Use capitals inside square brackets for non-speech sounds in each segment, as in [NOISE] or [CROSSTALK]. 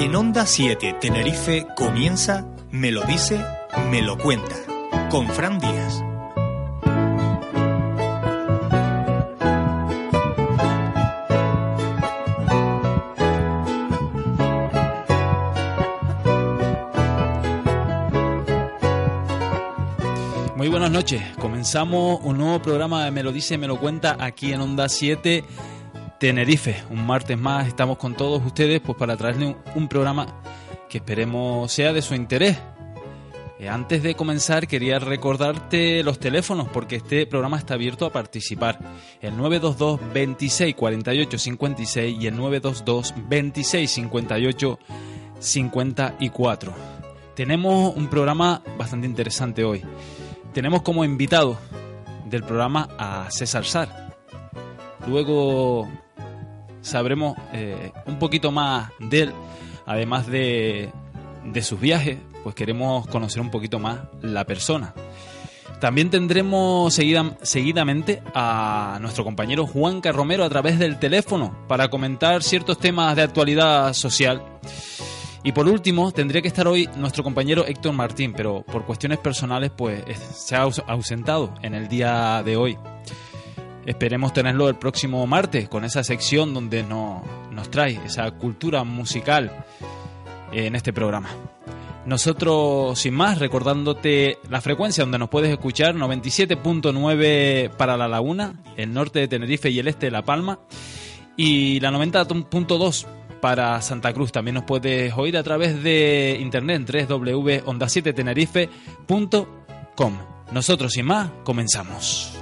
En Onda 7 Tenerife comienza Me lo dice, me lo cuenta, con Fran Díaz. Muy buenas noches. Comenzamos un nuevo programa de Me lo dice, me lo cuenta aquí en Onda 7 Tenerife. Un martes más estamos con todos ustedes pues para traerles un, programa que esperemos sea de su interés. Eh, antes de comenzar quería recordarte los teléfonos porque este programa está abierto a participar. El 922 26 48 56 y el 922 26 58 54. Tenemos un programa bastante interesante hoy. Tenemos como invitado del programa a César Sar. Luego sabremos eh, un poquito más de él, además de, de sus viajes, pues queremos conocer un poquito más la persona. También tendremos seguida, seguidamente a nuestro compañero Juan Romero a través del teléfono para comentar ciertos temas de actualidad social. Y por último, tendría que estar hoy nuestro compañero Héctor Martín, pero por cuestiones personales pues se ha ausentado en el día de hoy. Esperemos tenerlo el próximo martes con esa sección donde no, nos trae esa cultura musical en este programa. Nosotros, sin más, recordándote la frecuencia donde nos puedes escuchar, 97.9 para La Laguna, el norte de Tenerife y el este de La Palma, y la 90.2 para Santa Cruz. También nos puedes oír a través de internet en www.onda7tenerife.com. Nosotros, sin más, comenzamos.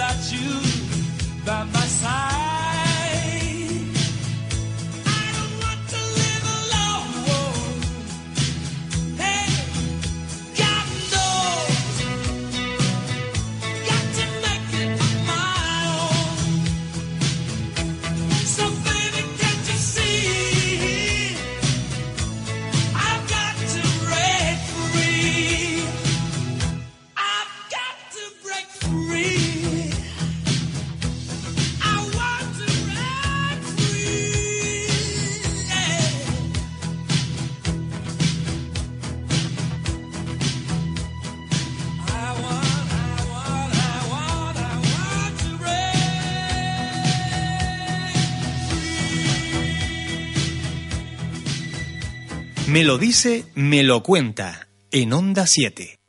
Without you by my side. Me lo dice, me lo cuenta. En Onda 7.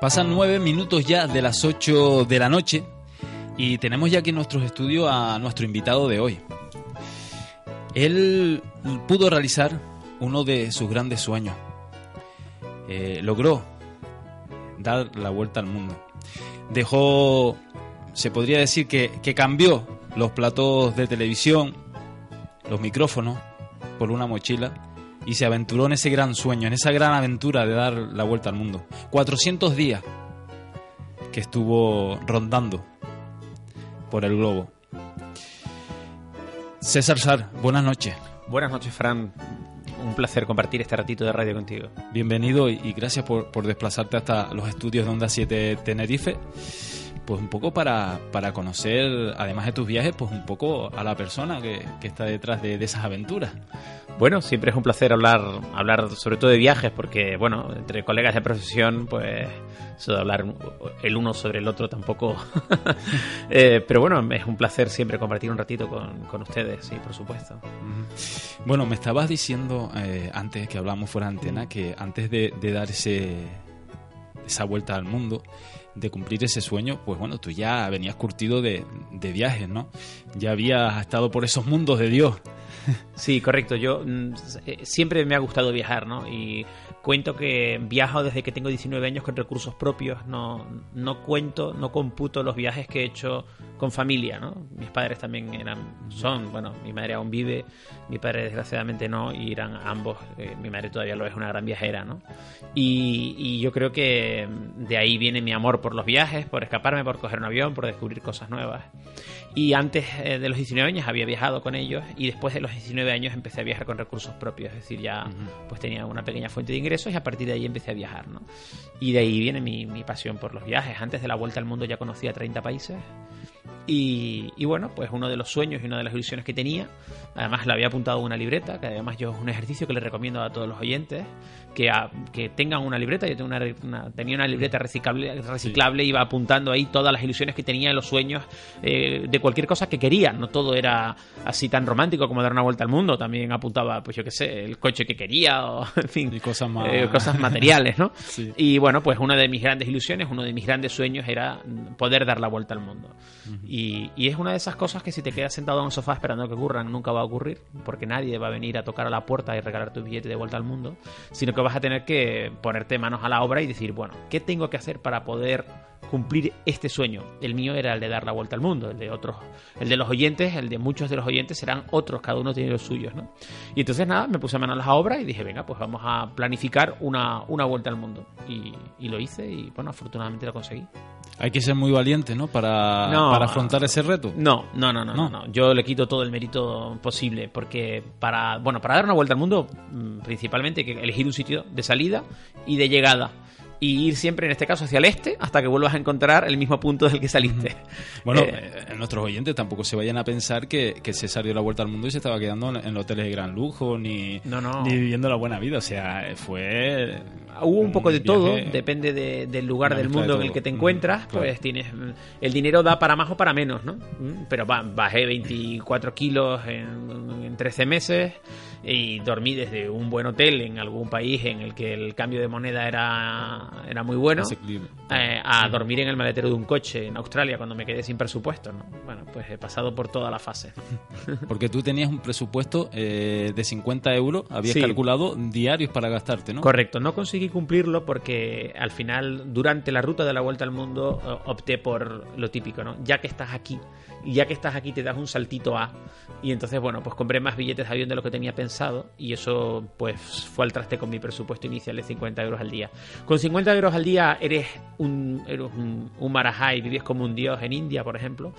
Pasan nueve minutos ya de las ocho de la noche y tenemos ya aquí en nuestros estudios a nuestro invitado de hoy. Él pudo realizar uno de sus grandes sueños. Eh, logró dar la vuelta al mundo. Dejó, se podría decir que, que cambió los platos de televisión, los micrófonos, por una mochila y se aventuró en ese gran sueño, en esa gran aventura de dar la vuelta al mundo. 400 días que estuvo rondando por el globo. César Sar, buenas noches. Buenas noches, Fran. Un placer compartir este ratito de radio contigo. Bienvenido y, gracias por, por desplazarte hasta los estudios de Onda 7 Tenerife. Pues un poco para, para conocer, además de tus viajes, pues un poco a la persona que, que está detrás de, de esas aventuras. Bueno, siempre es un placer hablar, hablar sobre todo de viajes, porque, bueno, entre colegas de profesión, pues, eso de hablar el uno sobre el otro tampoco. [LAUGHS] Eh, pero bueno, es un placer siempre compartir un ratito con, con ustedes, sí, por supuesto. Bueno, me estabas diciendo eh, antes que hablamos fuera de antena que antes de, de dar ese, esa vuelta al mundo, de cumplir ese sueño, pues bueno, tú ya venías curtido de, de viajes, ¿no? Ya habías estado por esos mundos de Dios. Sí, correcto. Yo mm, eh, siempre me ha gustado viajar, ¿no? Y cuento que viajo desde que tengo 19 años con recursos propios. No, no cuento, no computo los viajes que he hecho con familia, ¿no? Mis padres también eran, son, bueno, mi madre aún vive, mi padre desgraciadamente no, y eran ambos, eh, mi madre todavía lo es una gran viajera, ¿no? Y, y yo creo que de ahí viene mi amor por los viajes, por escaparme, por coger un avión, por descubrir cosas nuevas. Y antes eh, de los 19 años había viajado con ellos y después de los 19 años empecé a viajar con recursos propios, es decir, ya pues tenía una pequeña fuente de ingresos y a partir de ahí empecé a viajar, ¿no? Y de ahí viene mi, mi pasión por los viajes. Antes de la vuelta al mundo ya conocía 30 países y, y, bueno, pues uno de los sueños y una de las ilusiones que tenía, además le había apuntado una libreta, que además yo es un ejercicio que les recomiendo a todos los oyentes, que, a- que tengan una libreta. Yo tengo una, una- tenía una libreta reciclable, reciclable iba apuntando ahí todas las ilusiones que tenía, los sueños eh, de cualquier cosa que quería. No todo era así tan romántico como dar una vuelta al mundo. También apuntaba, pues yo qué sé, el coche que quería o, [LAUGHS] en fin, Y cosas más- eh, cosas materiales, ¿no? [LAUGHS] Sí. Y bueno, pues una de mis grandes ilusiones, uno de mis grandes sueños era poder dar la vuelta al mundo. Y, y es una de esas cosas que si te quedas sentado en un sofá esperando que ocurran, nunca va a ocurrir, porque nadie va a venir a tocar a la puerta y regalar tu billete de vuelta al mundo, sino que vas a tener que ponerte manos a la obra y decir, bueno, ¿qué tengo que hacer para poder cumplir este sueño? El mío era el de dar la vuelta al mundo, el de otros, el de los oyentes, el de muchos de los oyentes serán otros, cada uno tiene los suyos, ¿no? Y entonces nada, me puse manos a la obra y dije, venga, pues vamos a planificar una, una vuelta al mundo. Y, y lo hice y bueno, afortunadamente lo conseguí. Hay que ser muy valiente, ¿no? Para, No. para afrontar ese reto. No, no, no, no, No. no. Yo le quito todo el mérito posible porque para, bueno, para dar una vuelta al mundo, mm, principalmente hay que elegir un sitio de salida y de llegada. Y ir siempre, en este caso, hacia el este hasta que vuelvas a encontrar el mismo punto del que saliste. Bueno, Eh, eh, nuestros oyentes tampoco se vayan a pensar que, que César dio la vuelta al mundo y se estaba quedando en, en hoteles de gran lujo, ni, No, no. ni viviendo la buena vida. O sea, fue hubo un poco de todo, depende de- del lugar del mundo de en el que te Mm, encuentras, claro. pues tienes el dinero da para más o para menos, ¿no? Mm, Pero ba- bajé 24 kilos en, en 13 meses y dormí desde un buen hotel en algún país en el que el cambio de moneda era, era muy bueno. Eh, a dormir en el maletero de un coche en Australia cuando me quedé sin presupuesto, ¿no? Bueno, pues he pasado por toda la fase. [LAUGHS] Porque tú tenías un presupuesto eh, de 50 euros, habías Sí. calculado diarios para gastarte, ¿no? Correcto, no conseguí cumplirlo porque al final, durante la ruta de la vuelta al mundo, opté por lo típico, ¿no? Ya que estás aquí, y ya que estás aquí te das un saltito a. Y entonces, bueno, pues compré más billetes de avión de lo que tenía pensado y eso, pues, fue al traste con mi presupuesto inicial de 50 euros al día. Con 50 euros al día eres un, eres un, un marajá y vives como un dios en India, por ejemplo.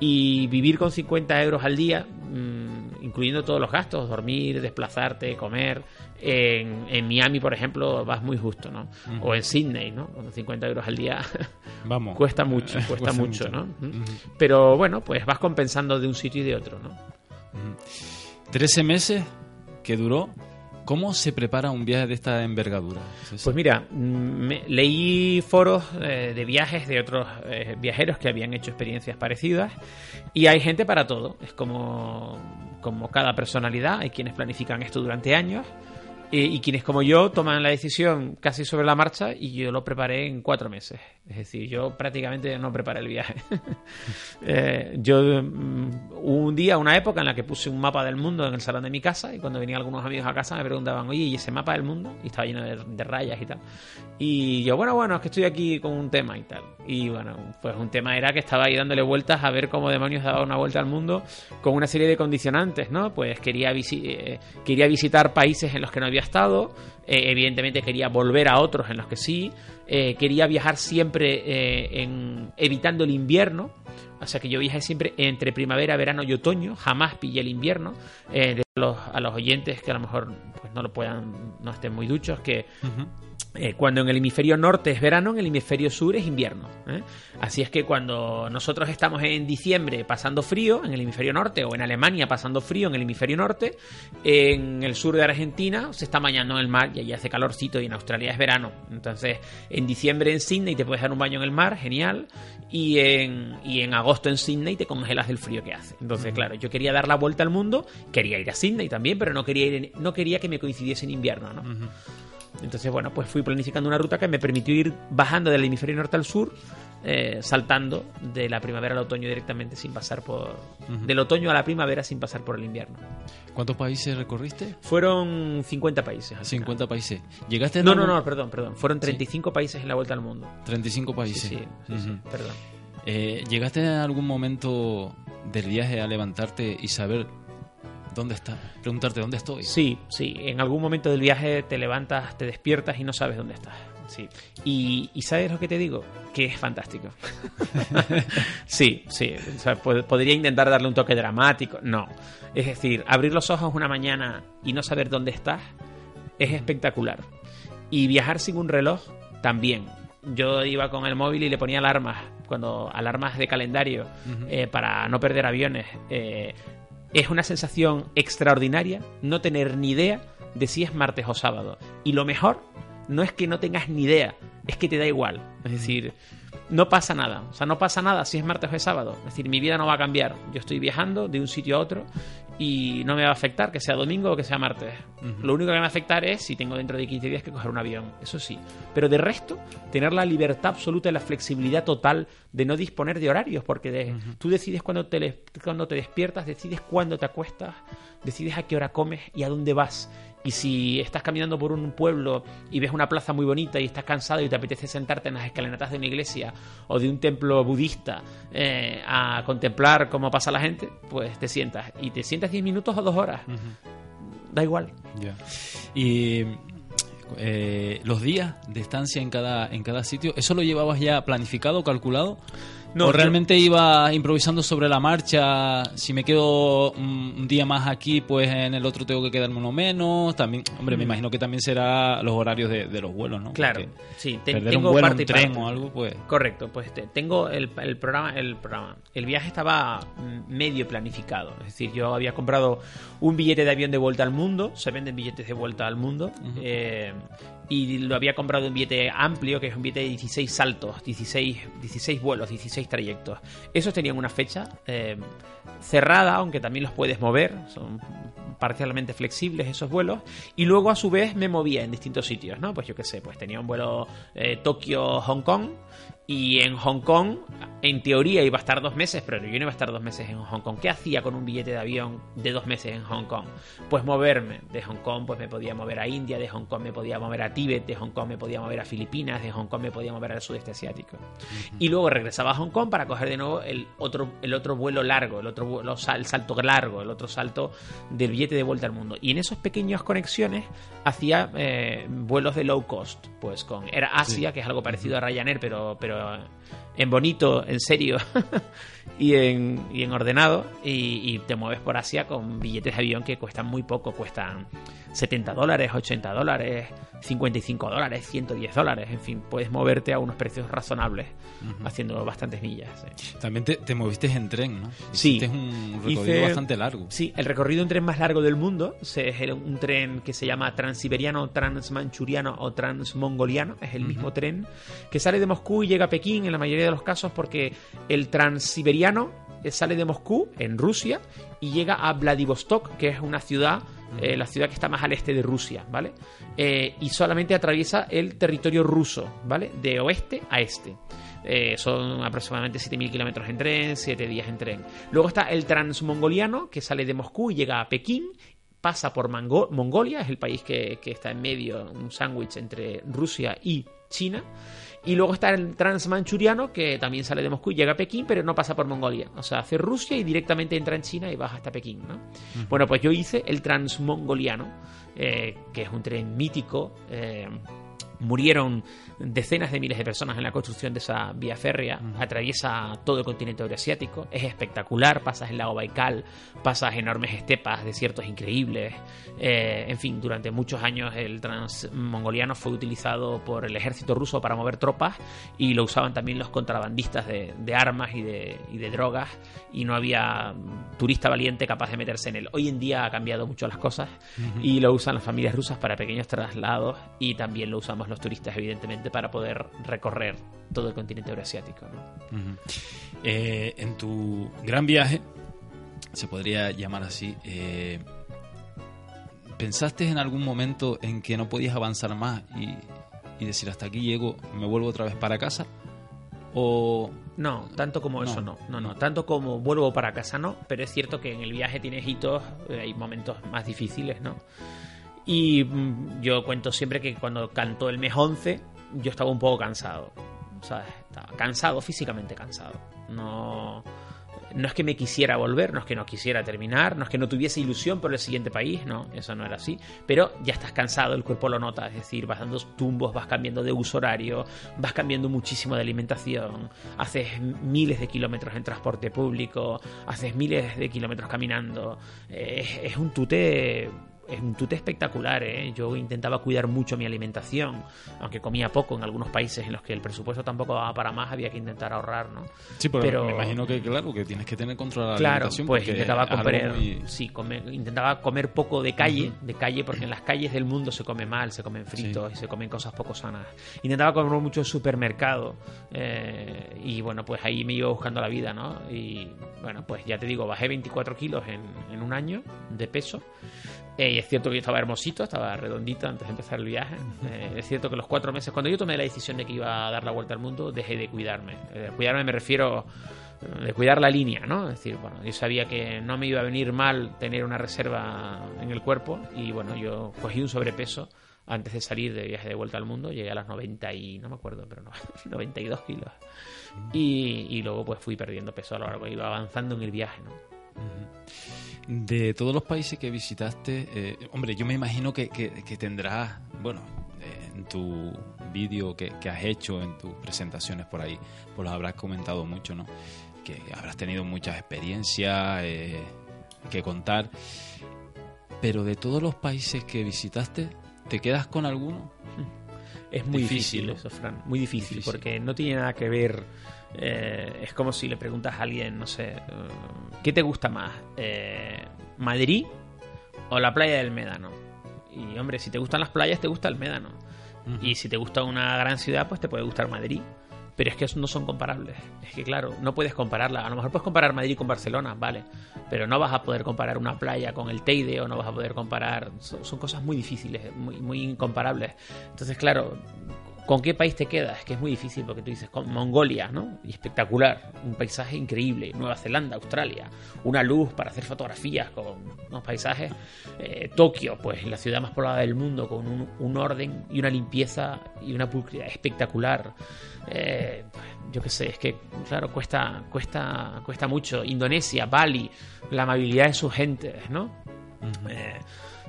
Y vivir con 50 euros al día, mm, incluyendo todos los gastos, dormir, desplazarte, comer. En, en Miami, por ejemplo, vas muy justo, ¿no? O en Sydney, ¿no? Con 50 euros al día [LAUGHS] Vamos. cuesta mucho, [LAUGHS] cuesta, Cuesta mucho, mucho. ¿no? Pero bueno, pues vas compensando de un sitio y de otro, ¿no? 13 meses que duró. ¿Cómo se prepara un viaje de esta envergadura? Pues mira, mm, me- leí foros eh, de viajes de otros eh, viajeros que habían hecho experiencias parecidas y hay gente para todo. Es como, como cada personalidad. Hay quienes planifican esto durante años y quienes como yo toman la decisión casi sobre la marcha y yo lo preparé en cuatro meses. Es decir, yo prácticamente no preparé el viaje. [LAUGHS] Eh, yo mm, hubo un día, una época en la que puse un mapa del mundo en el salón de mi casa y cuando venían algunos amigos a casa me preguntaban, oye, ¿y ese mapa del mundo? Y estaba lleno de, de rayas y tal. Y yo, bueno, bueno, es que estoy aquí con un tema y tal. Y bueno, pues un tema era que estaba ahí dándole vueltas a ver cómo demonios daba una vuelta al mundo con una serie de condicionantes, ¿no? Pues quería, visi- eh, quería visitar países en los que no había estado, eh, evidentemente quería volver a otros en los que sí, eh, quería viajar siempre eh, en, evitando el invierno, o sea que yo viajé siempre entre primavera, verano y otoño, jamás pillé el invierno. De los, a los oyentes que a lo mejor pues no lo puedan, no estén muy duchos, que eh, cuando en el hemisferio norte es verano, en el hemisferio sur es invierno. ¿eh? Así es que cuando nosotros estamos en diciembre pasando frío en el hemisferio norte o en Alemania pasando frío en el hemisferio norte, en el sur de Argentina se está bañando en el mar y allí hace calorcito y en Australia es verano. Entonces en diciembre en Sydney te puedes dar un baño en el mar, genial, y en, y en agosto en Sydney te congelas del frío que hace. Entonces claro, yo quería dar la vuelta al mundo, quería ir a Sydney también, pero no quería, ir en- no quería que me coincidiese en invierno. ¿no? Entonces, bueno, pues fui planificando una ruta que me permitió ir bajando del hemisferio norte al sur, eh, saltando de la primavera al otoño directamente sin pasar por... Del otoño a la primavera sin pasar por el invierno. ¿Cuántos países recorriste? Fueron 50 países. al 50 países. ¿Llegaste en No, no, no, perdón, perdón. Fueron 35 países en la vuelta al mundo. 35 Sí, países. sí, sí, sí, perdón. Eh, ¿Llegaste en algún momento del viaje a levantarte y saber dónde estás? Preguntarte dónde estoy. Sí, sí. En algún momento del viaje te levantas, te despiertas y no sabes dónde estás. Sí. Y, y ¿sabes lo que te digo? Que es fantástico. [LAUGHS] sí, sí. O sea, pod- podría intentar darle un toque dramático. No. Es decir, abrir los ojos una mañana y no saber dónde estás es espectacular. Y viajar sin un reloj también. Yo iba con el móvil y le ponía alarmas, cuando alarmas de calendario, eh, para no perder aviones. Eh, es una sensación extraordinaria no tener ni idea de si es martes o sábado. Y lo mejor no es que no tengas ni idea, es que te da igual. Es decir, no pasa nada. O sea, no pasa nada si es martes o es sábado. Es decir, mi vida no va a cambiar. Yo estoy viajando de un sitio a otro y no me va a afectar que sea domingo o que sea martes. Lo único que me va a afectar es si tengo dentro de 15 días que coger un avión. Eso sí. Pero de resto, tener la libertad absoluta y la flexibilidad total de no disponer de horarios, porque de- tú decides cuándo te, cuándo te despiertas, decides cuándo te acuestas, decides a qué hora comes y a dónde vas. Y si estás caminando por un pueblo y ves una plaza muy bonita y estás cansado y te apetece sentarte en las escalinatas de una iglesia o de un templo budista eh, a contemplar cómo pasa la gente, pues te sientas. Y te sientas 10 minutos o 2 horas. Da igual. Ya. Y eh, los días de estancia en cada, en cada sitio, ¿eso lo llevabas ya planificado, calculado? No, ¿O yo- realmente iba improvisando sobre la marcha? Si me quedo un día más aquí, pues en el otro tengo que quedarme uno menos. También, hombre, me imagino que también será los horarios de, de los vuelos, ¿no? Mm. Claro, Porque sí, te- perder tengo un vuelo, parte un tren parte. o algo, pues... Correcto, pues te- tengo el, el programa, el programa. El viaje estaba mm, medio planificado. Es decir, yo había comprado un billete de avión de vuelta al mundo. Se venden billetes de vuelta al mundo. eh, y lo había comprado un billete amplio, que es un billete de 16 saltos, 16, 16 vuelos, 16 trayectos. Esos tenían una fecha eh, cerrada, aunque también los puedes mover. Son parcialmente flexibles esos vuelos. Y luego, a su vez, me movía en distintos sitios, ¿no? Pues yo qué sé, pues tenía un vuelo eh, Tokio-Hong Kong. Y en Hong Kong, en teoría, iba a estar dos meses, pero yo no iba a estar dos meses en Hong Kong. ¿Qué hacía con un billete de avión de dos meses en Hong Kong? Pues moverme. De Hong Kong, pues me podía mover a India, de Hong Kong me podía mover a Tíbet, de Hong Kong me podía mover a Filipinas, de Hong Kong me podía mover al sudeste asiático. Y luego regresaba a Hong Kong para coger de nuevo el otro, el otro vuelo largo, el otro vuelo, el salto largo, el otro salto del billete de vuelta al mundo. Y en esas pequeñas conexiones hacía eh, vuelos de low cost, pues con era Asia, que es algo parecido a Ryanair, pero, pero uh, en bonito, en serio [LAUGHS] y, en, y en ordenado. Y, y te mueves por Asia con billetes de avión que cuestan muy poco, cuestan 70 dólares, 80 dólares, 55 dólares, 110 dólares. En fin, puedes moverte a unos precios razonables haciendo bastantes millas. También te, te moviste en tren, ¿no? Sí. Hiciste un recorrido Hice- bastante largo. Sí, el recorrido en tren más largo del mundo es el- un tren que se llama Transiberiano, Transmanchuriano o Transmongoliano. Es el mismo tren que sale de Moscú y llega a Pekín en la mayoría de los casos porque el Transiberiano eh, sale de Moscú, en Rusia, y llega a Vladivostok, que es una ciudad, eh, la ciudad que está más al este de Rusia, ¿vale? Eh, y solamente atraviesa el territorio ruso, ¿vale? De oeste a este. Eh, son aproximadamente 7.000 kilómetros en tren, 7 días en tren. Luego está el transmongoliano, que sale de Moscú y llega a Pekín, pasa por Mango- Mongolia, es el país que, que está en medio, un sándwich entre Rusia y China. Y luego está el transmanchuriano, que también sale de Moscú y llega a Pekín, pero no pasa por Mongolia. O sea, hace Rusia y directamente entra en China y baja hasta Pekín, ¿no? Bueno, pues yo hice el transmongoliano, eh, que es un tren mítico. eh, murieron decenas de miles de personas en la construcción de esa vía férrea, atraviesa todo el continente euroasiático, es espectacular, pasas el lago Baikal, pasas enormes estepas, desiertos increíbles, eh, en fin, durante muchos años el transmongoliano fue utilizado por el ejército ruso para mover tropas y lo usaban también los contrabandistas de, de armas y de, y de drogas. Y no había turista valiente capaz de meterse en él. Hoy en día ha cambiado mucho las cosas y lo usan las familias rusas para pequeños traslados y también lo usamos los turistas evidentemente para poder recorrer todo el continente euroasiático. ¿no? Ujú. Eh, en tu gran viaje, se podría llamar así, eh, ¿pensaste en algún momento en que no podías avanzar más y, y decir hasta aquí llego, me vuelvo otra vez para casa? ¿O No, tanto como No. eso no. No, no. Tanto como vuelvo para casa no, pero es cierto que en el viaje tienes hitos, eh, hay momentos más difíciles, ¿no? Y mm, yo cuento siempre que cuando cantó el mes 11, yo estaba un poco cansado. ¿Sabes? Estaba cansado, físicamente cansado. No. No es que me quisiera volver, no es que no quisiera terminar, no es que no tuviese ilusión por el siguiente país, no, eso no era así. Pero ya estás cansado, el cuerpo lo nota, es decir, vas dando tumbos, vas cambiando de uso horario, vas cambiando muchísimo de alimentación, haces miles de kilómetros en transporte público, haces miles de kilómetros caminando. Eh, es, es un tute es un tute espectacular, ¿eh? Yo intentaba cuidar mucho mi alimentación, aunque comía poco en algunos países en los que el presupuesto tampoco daba para más, había que intentar ahorrar, ¿no? Sí, pero, Pero- me imagino que, claro, que tienes que tener control de la Claro, alimentación. pues intentaba comer, muy- sí, comer- intentaba comer poco de calle, de calle, porque en las calles del mundo se come mal, se comen fritos y se comen cosas poco sanas. Intentaba comer mucho en supermercado eh, y bueno, pues ahí me iba buscando la vida, ¿no? Y bueno, pues ya te digo, bajé 24 kilos en, en un año de peso. Eh, y es cierto que yo estaba hermosito, estaba redondito antes de empezar el viaje. Eh, es cierto que los cuatro meses, cuando yo tomé la decisión de que iba a dar la vuelta al mundo, dejé de cuidarme. Eh, cuidarme me refiero de cuidar la línea, ¿no? Es decir, bueno, yo sabía que no me iba a venir mal tener una reserva en el cuerpo y bueno, yo cogí un sobrepeso antes de salir de viaje de vuelta al mundo, llegué a las 90 y no me acuerdo, pero no, [LAUGHS] 92 kilos. Y, y luego pues fui perdiendo peso a lo largo, iba avanzando en el viaje, ¿no? De todos los países que visitaste, eh, hombre, yo me imagino que, que- que tendrás, bueno, eh, en tu vídeo que, que has hecho, en tus presentaciones por ahí, pues lo habrás comentado mucho, ¿no? Que habrás tenido muchas experiencias eh, que contar. Pero de todos los países que visitaste, ¿te quedas con alguno? Es muy Difícil, difícil, ¿no? eso, Fran. Muy difícil, Difícil. porque no tiene nada que ver. Eh, es como si le preguntas a alguien, no sé, eh, ¿qué te gusta más? Eh, ¿Madrid o la playa del Médano? Y hombre, si te gustan las playas, te gusta el Médano. Y si te gusta una gran ciudad, pues te puede gustar Madrid. Pero es que no son comparables. Es que, claro, no puedes compararla. A lo mejor puedes comparar Madrid con Barcelona, vale. Pero no vas a poder comparar una playa con el Teide o no vas a poder comparar. Son, son cosas muy difíciles, muy, muy incomparables. Entonces, claro, ¿con qué país te quedas? Es que es muy difícil porque tú dices, con Mongolia, ¿no? Y espectacular. Un paisaje increíble. Nueva Zelanda, Australia. Una luz para hacer fotografías con unos paisajes. Eh, Tokio, pues la ciudad más poblada del mundo, con un, un orden y una limpieza y una pulcritud espectacular. Eh, yo qué sé, es que, claro, cuesta, cuesta, cuesta mucho. Indonesia, Bali, la amabilidad de sus gentes, ¿no? Eh,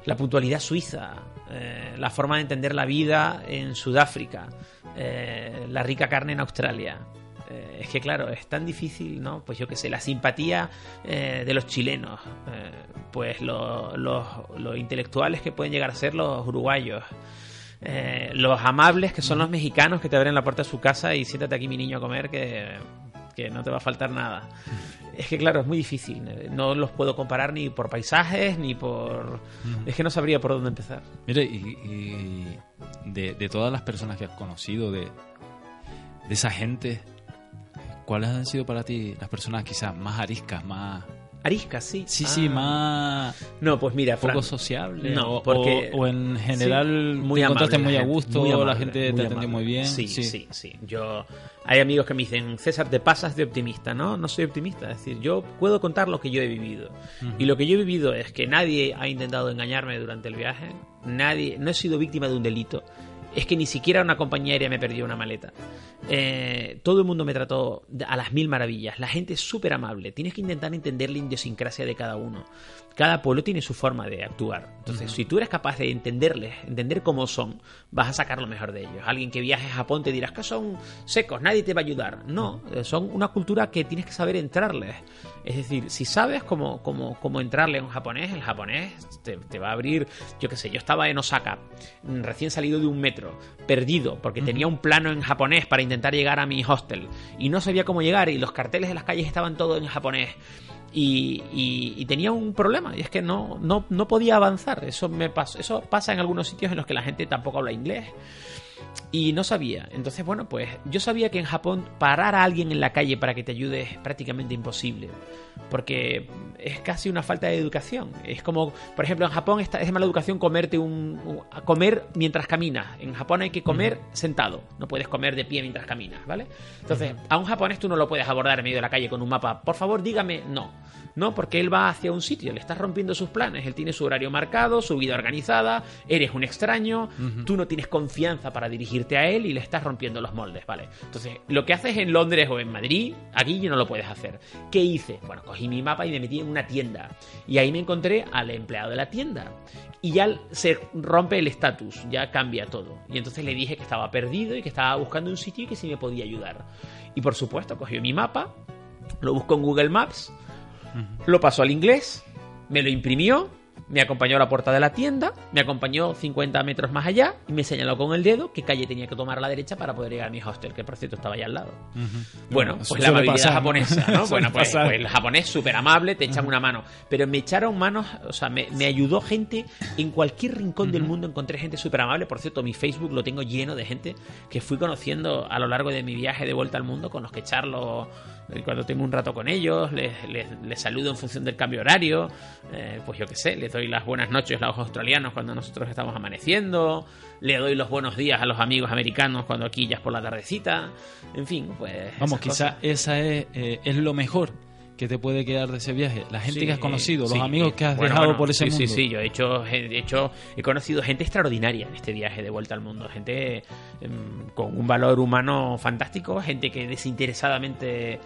la puntualidad suiza, eh, la forma de entender la vida en Sudáfrica, eh, la rica carne en Australia. Eh, es que claro, es tan difícil, ¿no? Pues yo qué sé, la simpatía de los chilenos, pues lo- los, intelectuales que pueden llegar a ser los uruguayos, los amables que son los mexicanos que te abren la puerta de su casa y siéntate aquí mi niño a comer que, que no te va a faltar nada. Es que claro, es muy difícil. No los puedo comparar ni por paisajes ni por... Es que no sabría por dónde empezar. Mire, y, y de, de todas las personas que has conocido, de, de esa gente, ¿cuáles han sido para ti las personas quizás más ariscas, más... Arisca, sí. Sí, sí, Ah. más... No, pues mira, poco sociable No, porque- o- o en general Sí, muy te amable muy a gusto, muy la gente te atendió muy bien. Sí, sí, sí, Yo hay amigos que me dicen, "César, te pasas de optimista." No, no soy optimista, es decir, yo puedo contar lo que yo he vivido. Y lo que yo he vivido es que nadie ha intentado engañarme durante el viaje, nadie no he sido víctima de un delito. Es que ni siquiera una compañía aérea me perdió una maleta. Eh, todo el mundo me trató a las mil maravillas. La gente es súper amable. Tienes que intentar entender la idiosincrasia de cada uno. Cada pueblo tiene su forma de actuar. Entonces, si tú eres capaz de entenderles, entender cómo son, vas a sacar lo mejor de ellos. Alguien que viaje a Japón te dirás que son secos, nadie te va a ayudar. No, eh, son una cultura que tienes que saber entrarles. Es decir, si sabes cómo, cómo, cómo entrarle a un japonés, el japonés te, te va a abrir, yo qué sé, yo estaba en Osaka, mm, recién salido de un metro, perdido, porque tenía un plano en japonés para intentar llegar a mi hostel y no sabía cómo llegar y los carteles de las calles estaban todos en japonés. Y, y- y tenía un problema y es que no, no, no podía avanzar. Eso me pasó, eso pasa en algunos sitios en los que la gente tampoco habla inglés y no sabía. Entonces, bueno, pues yo sabía que en Japón parar a alguien en la calle para que te ayude es prácticamente imposible. Porque es casi una falta de educación. Es como, por ejemplo, en Japón está- es de mala educación comerte un, comer mientras caminas. En Japón hay que comer sentado. No puedes comer de pie mientras caminas, ¿vale? Entonces, a un japonés tú no lo puedes abordar en medio de la calle con un mapa. Por favor, dígame no. No, porque él va hacia un sitio, le estás rompiendo sus planes. Él tiene su horario marcado, su vida organizada, eres un extraño, tú no tienes confianza para dirigirte a él y le estás rompiendo los moldes, ¿vale? Entonces, lo que haces en Londres o en Madrid, aquí ya no lo puedes hacer. ¿Qué hice? Bueno, cogí mi mapa y me metí en una tienda. Y ahí me encontré al empleado de la tienda. Y ya se rompe el estatus, ya cambia todo. Y entonces le dije que estaba perdido y que estaba buscando un sitio y que si me podía ayudar. Y por supuesto, cogió mi mapa, lo buscó en Google Maps, lo pasó al inglés, me lo imprimió, me acompañó a la puerta de la tienda, me acompañó 50 metros más allá y me señaló con el dedo qué calle tenía que tomar a la derecha para poder llegar a mi hostel, que por cierto estaba allá al lado. Bueno, Eso pues la amabilidad japonesa, ¿no? [LAUGHS] Bueno, pues, pues el japonés súper amable, te echan una mano. Pero me echaron manos, o sea, me, me ayudó gente en cualquier rincón del mundo, encontré gente súper amable. Por cierto, mi Facebook lo tengo lleno de gente que fui conociendo a lo largo de mi viaje de vuelta al mundo, con los que charlo eh, cuando tengo un rato con ellos, les, les- les saludo en función del cambio horario, eh, pues yo qué sé, les doy las buenas noches a los australianos cuando nosotros estamos amaneciendo, le doy los buenos días a los amigos americanos cuando aquí ya es por la tardecita, en fin, pues... Vamos, esas cosas. quizá esa es, eh, es lo mejor ¿Qué te puede quedar de ese viaje? La gente Sí, que has conocido, sí. los amigos que has Bueno, dejado bueno, por ese sí, mundo. Sí, sí, yo he hecho, he hecho, he conocido gente extraordinaria en este viaje de vuelta al mundo, gente em, con un valor humano fantástico, gente que desinteresadamente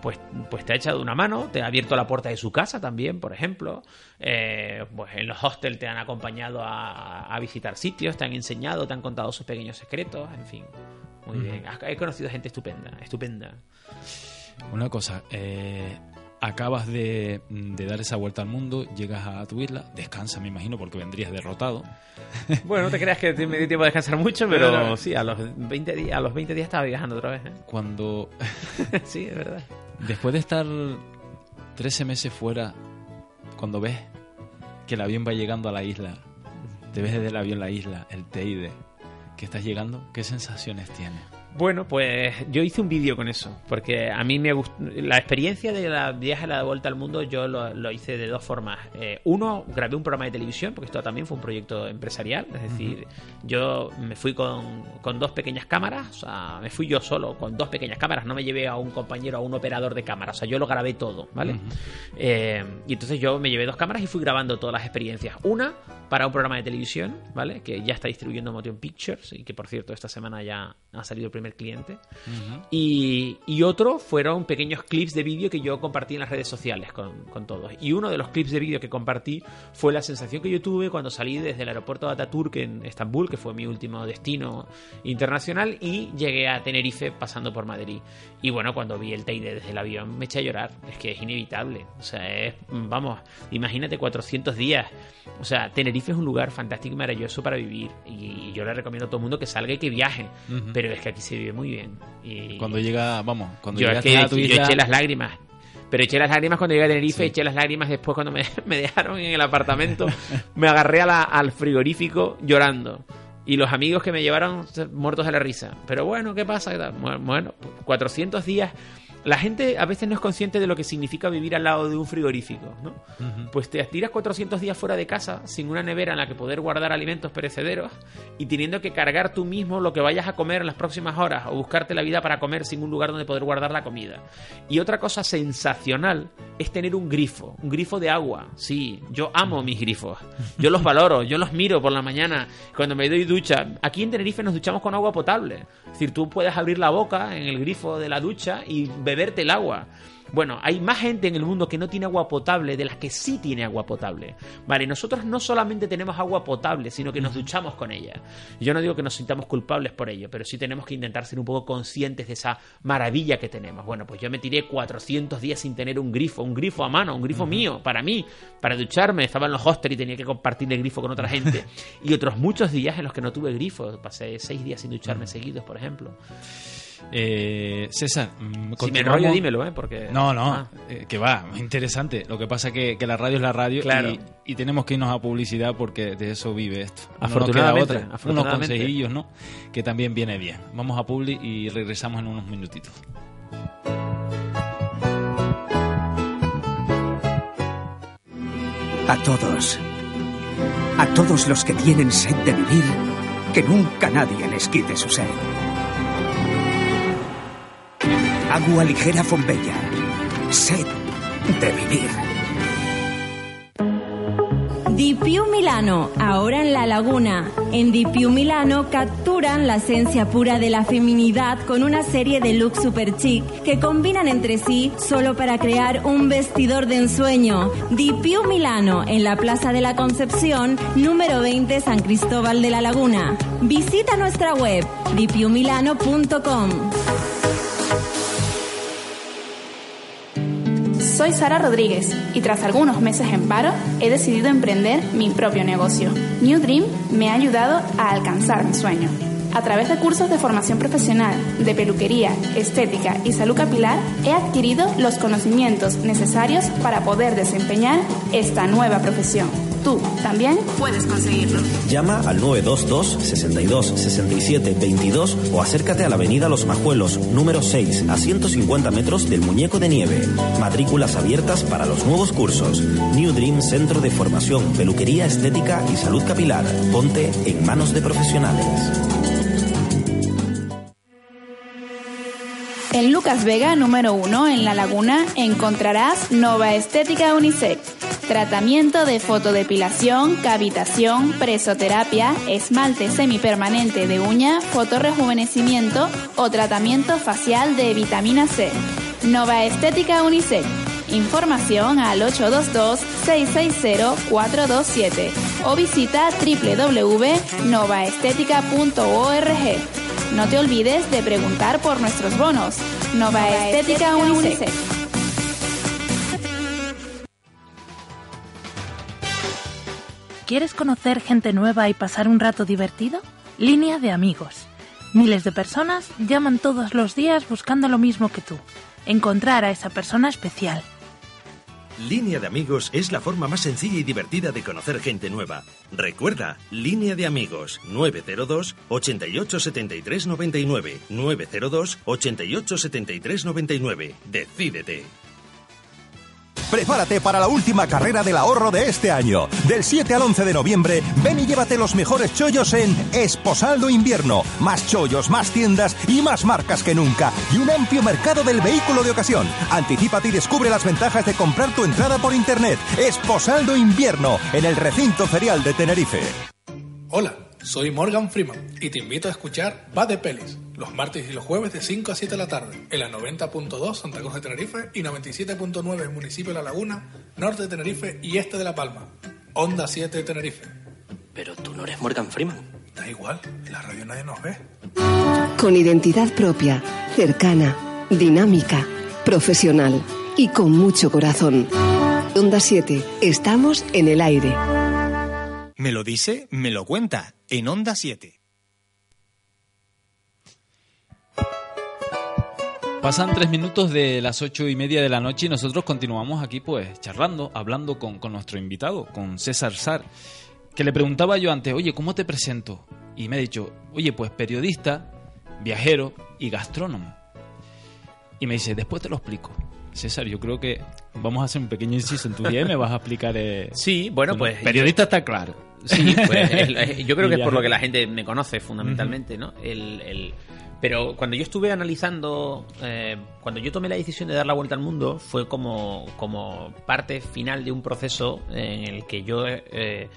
pues, pues te ha echado una mano, te ha abierto la puerta de su casa también, por ejemplo. Eh, pues en los hostels te han acompañado a, a visitar sitios, te han enseñado, te han contado sus pequeños secretos, en fin. Muy bien. He conocido gente estupenda, estupenda. Una cosa, eh, acabas de, de dar esa vuelta al mundo, llegas a tu isla, descansa, me imagino, porque vendrías derrotado. [LAUGHS] Bueno, no te creas que me dio tiempo de descansar mucho, pero Pero- sí, a los 20 días, a los 20 días estaba viajando otra vez. ¿eh? Cuando, [LAUGHS] sí, es verdad. [LAUGHS] después de estar 13 meses fuera, cuando ves que el avión va llegando a la isla, te ves desde el avión la isla, el Teide, que estás llegando, ¿qué sensaciones tienes? Bueno, pues yo hice un vídeo con eso, porque a mí me gustó. La experiencia de la viaje a la vuelta al mundo yo lo, lo hice de dos formas. Eh, uno, grabé un programa de televisión, porque esto también fue un proyecto empresarial, es decir, yo me fui con, con dos pequeñas cámaras, o sea, me fui yo solo con dos pequeñas cámaras, no me llevé a un compañero, a un operador de cámara, o sea, yo lo grabé todo, ¿vale? Eh, y entonces yo me llevé dos cámaras y fui grabando todas las experiencias. Una para un programa de televisión, ¿vale? Que ya está distribuyendo Motion Pictures y que por cierto esta semana ya ha salido el primer cliente. Y, y otro fueron pequeños clips de vídeo que yo compartí en las redes sociales con, con todos. Y uno de los clips de vídeo que compartí fue la sensación que yo tuve cuando salí desde el aeropuerto de Ataturk en Estambul, que fue mi último destino internacional, y llegué a Tenerife pasando por Madrid. Y bueno, cuando vi el Teide desde el avión me eché a llorar. Es que es inevitable. O sea, es, vamos, imagínate 400 días. O sea, Tenerife es un lugar fantástico y maravilloso para vivir. Y yo le recomiendo a todo el mundo que salga y que viajen. Ujú. Pero es que aquí se vive muy bien. Y Cuando llega, vamos, cuando yo, es llegaste que a tu yo isla... eché las lágrimas. Pero eché las lágrimas cuando llegué a Tenerife, Sí. eché las lágrimas después cuando me, [LAUGHS] me dejaron en el apartamento. me agarré a la- al frigorífico llorando. Y los amigos que me llevaron muertos de la risa. Pero bueno, ¿qué pasa? Bueno, 400 días. La gente a veces no es consciente de lo que significa vivir al lado de un frigorífico, ¿no? Pues te tiras 400 días fuera de casa sin una nevera en la que poder guardar alimentos perecederos y teniendo que cargar tú mismo lo que vayas a comer en las próximas horas o buscarte la vida para comer sin un lugar donde poder guardar la comida. Y otra cosa sensacional es tener un grifo, un grifo de agua. Sí, yo amo mis grifos. Yo los valoro, yo los miro por la mañana cuando me doy ducha. Aquí en Tenerife nos duchamos con agua potable. Es decir, tú puedes abrir la boca en el grifo de la ducha y beberte el agua. Bueno, hay más gente en el mundo que no tiene agua potable de las que sí tiene agua potable. Vale, nosotros no solamente tenemos agua potable, sino que nos duchamos con ella. Yo no digo que nos sintamos culpables por ello, pero sí tenemos que intentar ser un poco conscientes de esa maravilla que tenemos. Bueno, pues yo me tiré 400 días sin tener un grifo, un grifo a mano, un grifo mío, para mí, para ducharme. Estaba en los hostels y tenía que compartir el grifo con otra gente. [LAUGHS] y otros muchos días en los que no tuve grifo. Pasé seis días sin ducharme seguidos, por ejemplo. Eh, César, mm, Si me dímelo, ¿eh? Porque... No, no, Ah. eh, que va, interesante. Lo que pasa es que, que la radio es la radio Claro. y, y tenemos que irnos a publicidad porque de eso vive esto. No Afortunadamente, queda otra. Unos consejillos, ¿no? Que también viene bien. Vamos a publi y regresamos en unos minutitos. A todos. A todos los que tienen sed de vivir, que nunca nadie les quite su sed. Agua ligera Fombella. Sed de vivir. Di Più Milano, ahora en La Laguna. En Di Più Milano capturan la esencia pura de la feminidad con una serie de looks super chic que combinan entre sí solo para crear un vestidor de ensueño. Di Più Milano, en la Plaza de la Concepción, número 20 San Cristóbal de la Laguna. Visita nuestra web dipiumilano.com. Soy Sara Rodríguez y tras algunos meses en paro he decidido emprender mi propio negocio. New Dream me ha ayudado a alcanzar mi sueño. A través de cursos de formación profesional, de peluquería, estética y salud capilar, he adquirido los conocimientos necesarios para poder desempeñar esta nueva profesión. Tú también puedes conseguirlo. Llama al 922 62 67 22 o acércate a la avenida Los Majuelos, número 6, a 150 metros del Muñeco de Nieve. Matrículas abiertas para los nuevos cursos. New Dream Centro de Formación, Peluquería Estética y Salud Capilar. Ponte en manos de profesionales. En Lucas Vega, número 1, en La Laguna, encontrarás Nova Estética Unisex. Tratamiento de fotodepilación, cavitación, presoterapia, esmalte semipermanente de uña, fotorrejuvenecimiento o tratamiento facial de vitamina C. Nova Estética Unisex. Información al 822-660-427 o visita www.novaestética.org. No te olvides de preguntar por nuestros bonos. Nova Estética Unisex. ¿Quieres conocer gente nueva y pasar un rato divertido? Línea de amigos. Miles de personas llaman todos los días buscando lo mismo que tú. Encontrar a esa persona especial. Línea de amigos es la forma más sencilla y divertida de conocer gente nueva. Recuerda, Línea de amigos 902 88 73 99 902 88 73 99. Decídete. Prepárate para la última carrera del ahorro de este año. Del 7 al 11 de noviembre, ven y llévate los mejores chollos en Esposaldo Invierno. Más chollos, más tiendas y más marcas que nunca. Y un amplio mercado del vehículo de ocasión. Anticípate y descubre las ventajas de comprar tu entrada por internet. Esposaldo Invierno, en el recinto ferial de Tenerife. Hola, soy Morgan Freeman y te invito a escuchar Va de Pelis, los martes y los jueves de 5 a 7 de la tarde, en la 90.2 Santa Cruz de Tenerife y 97.9 municipio de La Laguna, norte de Tenerife y este de La Palma. Onda 7 de Tenerife. Pero tú no eres Morgan Freeman. Da igual, en la radio nadie nos ve. Con identidad propia, cercana, dinámica, profesional y con mucho corazón. Onda 7, estamos en el aire. Me lo dice, me lo cuenta, en Onda 7. Pasan tres minutos de las ocho y media de la noche y nosotros continuamos aquí pues charlando, hablando con, con nuestro invitado, con César Sar, que le preguntaba yo antes, oye, ¿cómo te presento? Y me ha dicho, oye, pues periodista, viajero y gastrónomo. Y me dice, después te lo explico. César, yo creo que vamos a hacer un pequeño inciso en tu día y me vas a explicar... eh, Sí, bueno, pues... Periodista está claro. Sí, pues [LAUGHS] el- el- yo creo que es por lo que la gente me conoce fundamentalmente, ¿no? El, el- pero cuando yo estuve analizando, eh, cuando yo tomé la decisión de dar la vuelta al mundo, fue como, como parte final de un proceso en el que yo eh,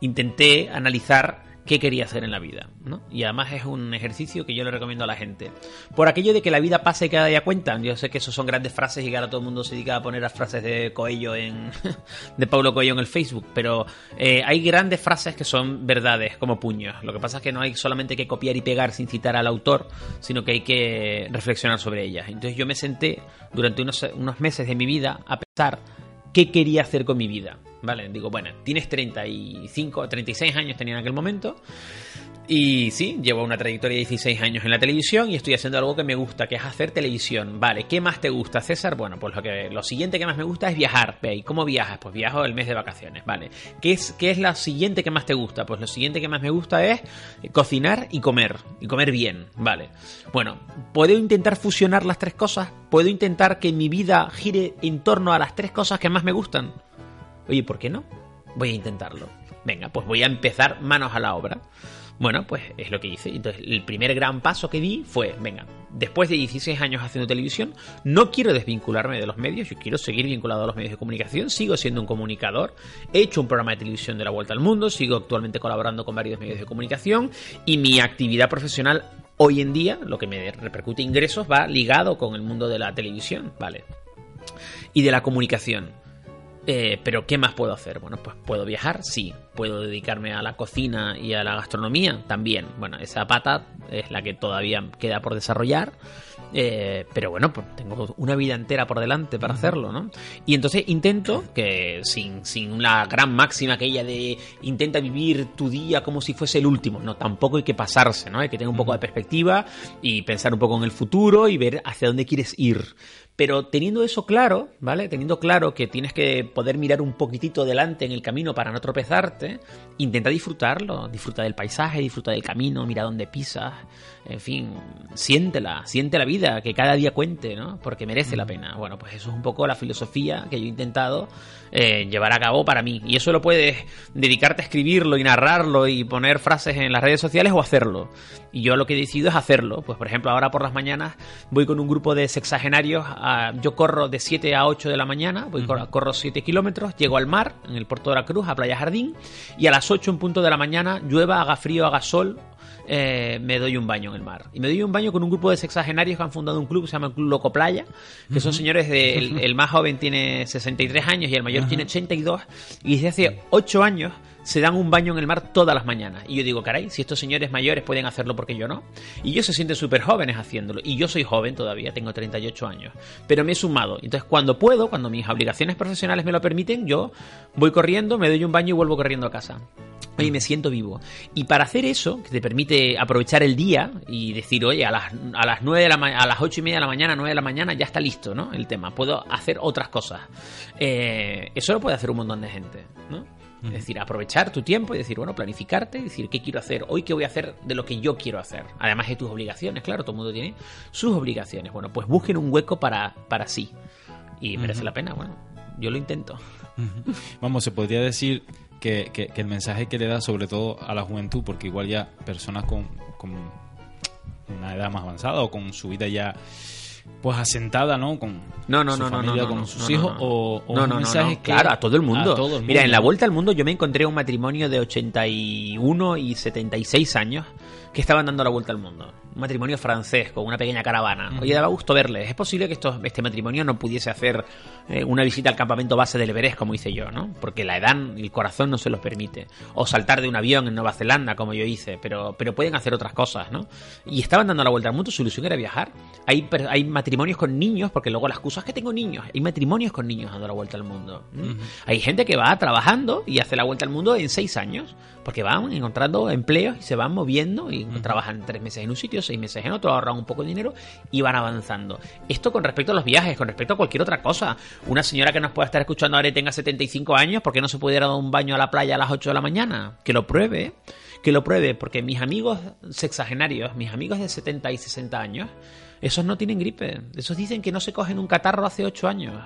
intenté analizar qué quería hacer en la vida, ¿no? Y además es un ejercicio que yo le recomiendo a la gente. Por aquello de que la vida pase y cada día cuenta. Yo sé que eso son grandes frases y que ahora todo el mundo se dedica a poner las frases de Coello en [LAUGHS] de Paulo Coelho en el Facebook, pero eh, hay grandes frases que son verdades como puños. Lo que pasa es que no hay solamente que copiar y pegar sin citar al autor, sino que hay que reflexionar sobre ellas. Entonces yo me senté durante unos, unos meses de mi vida a pensar qué quería hacer con mi vida. Vale, digo, bueno, tienes 35, 36 años tenía en aquel momento. Y sí, llevo una trayectoria de 16 años en la televisión y estoy haciendo algo que me gusta, que es hacer televisión. Vale, ¿qué más te gusta, César? Bueno, pues lo, que, lo siguiente que más me gusta es viajar. ¿y cómo viajas? Pues viajo el mes de vacaciones, vale. ¿Qué es, ¿Qué es lo siguiente que más te gusta? Pues lo siguiente que más me gusta es cocinar y comer. Y comer bien, vale. Bueno, ¿puedo intentar fusionar las tres cosas? ¿Puedo intentar que mi vida gire en torno a las tres cosas que más me gustan? Oye, ¿por qué no? Voy a intentarlo. Venga, pues voy a empezar manos a la obra. Bueno, pues es lo que hice. Entonces, el primer gran paso que di fue, venga, después de 16 años haciendo televisión, no quiero desvincularme de los medios, yo quiero seguir vinculado a los medios de comunicación, sigo siendo un comunicador, he hecho un programa de televisión de la vuelta al mundo, sigo actualmente colaborando con varios medios de comunicación y mi actividad profesional hoy en día, lo que me repercute ingresos, va ligado con el mundo de la televisión, ¿vale? Y de la comunicación. Eh, pero ¿qué más puedo hacer? Bueno, pues puedo viajar, sí. Puedo dedicarme a la cocina y a la gastronomía, también. Bueno, esa pata es la que todavía queda por desarrollar. Eh, pero bueno, pues tengo una vida entera por delante para hacerlo, ¿no? Y entonces intento que sin, sin la gran máxima aquella de intenta vivir tu día como si fuese el último. No, tampoco hay que pasarse, ¿no? Hay que tener un poco de perspectiva y pensar un poco en el futuro y ver hacia dónde quieres ir. Pero teniendo eso claro, ¿vale? Teniendo claro que tienes que poder mirar un poquitito delante en el camino para no tropezarte, intenta disfrutarlo, disfruta del paisaje, disfruta del camino, mira dónde pisas, en fin, siéntela, siente la vida, que cada día cuente, ¿no? Porque merece la pena. Bueno, pues eso es un poco la filosofía que yo he intentado eh, llevar a cabo para mí. Y eso lo puedes dedicarte a escribirlo y narrarlo y poner frases en las redes sociales o hacerlo. Y yo lo que he decidido es hacerlo. Pues por ejemplo, ahora por las mañanas voy con un grupo de sexagenarios. a- yo corro de 7 a 8 de la mañana, voy cor- corro 7 kilómetros, llego al mar, en el puerto de la Cruz, a Playa Jardín, y a las 8 en punto de la mañana, llueva, haga frío, haga sol, eh, me doy un baño en el mar. Y me doy un baño con un grupo de sexagenarios que han fundado un club que se llama el Club Loco Playa, que son señores de, el, [LAUGHS] el más joven tiene 63 años y el mayor tiene 82, y desde hace 8 años se dan un baño en el mar todas las mañanas. Y yo digo, caray, si estos señores mayores pueden hacerlo, porque yo no? Y ellos se sienten súper jóvenes haciéndolo. Y yo soy joven todavía, tengo 38 años. Pero me he sumado. Entonces, cuando puedo, cuando mis obligaciones profesionales me lo permiten, yo voy corriendo, me doy un baño y vuelvo corriendo a casa. Oye, me siento vivo. Y para hacer eso, que te permite aprovechar el día y decir, oye, a las, a las 9 de la a las 8 y media de la mañana, 9 de la mañana, ya está listo, ¿no? El tema. Puedo hacer otras cosas. Eh, eso lo puede hacer un montón de gente, ¿no? Es decir, aprovechar tu tiempo y decir, bueno, planificarte, decir, ¿qué quiero hacer? Hoy, ¿qué voy a hacer de lo que yo quiero hacer? Además de tus obligaciones, claro, todo el mundo tiene sus obligaciones. Bueno, pues busquen un hueco para, para sí. Y merece la pena, bueno, yo lo intento. Vamos, se podría decir que, que- que el mensaje que le da sobre todo a la juventud, porque igual ya personas con, con una edad más avanzada o con su vida ya pues asentada, ¿no? Con No, no, su no, familia, con sus hijos o, o un mensaje que- claro, a todo el mundo. a todo el Mira, en mundo, la vuelta al mundo yo me encontré un matrimonio de 81 y 76 años que estaban dando la vuelta al mundo. Un matrimonio francés con una pequeña caravana. Oye, daba gusto verles. Es posible que estos, este matrimonio no pudiese hacer eh, una visita al campamento base del Everest como hice yo, ¿no? Porque la edad y el corazón no se los permite. O saltar de un avión en Nueva Zelanda como yo hice. Pero, pero pueden hacer otras cosas, ¿no? Y estaban dando la vuelta al mundo. Su ilusión era viajar. Hay, hay matrimonios con niños, porque luego la excusa es que tengo niños. Hay matrimonios con niños dando la vuelta al mundo. Hay gente que va trabajando y hace la vuelta al mundo en seis años, porque van encontrando empleos y se van moviendo y trabajan tres meses en un sitio, seis meses en otro, ahorran un poco de dinero y van avanzando. Esto con respecto a los viajes, con respecto a cualquier otra cosa. Una señora que nos pueda estar escuchando ahora y tenga 75 años, ¿por qué no se pudiera dar un baño a la playa a las 8 de la mañana? Que lo pruebe, que lo pruebe, porque mis amigos sexagenarios, mis amigos de 70 y 60 años, esos no tienen gripe. Esos dicen que no se cogen un catarro hace 8 años.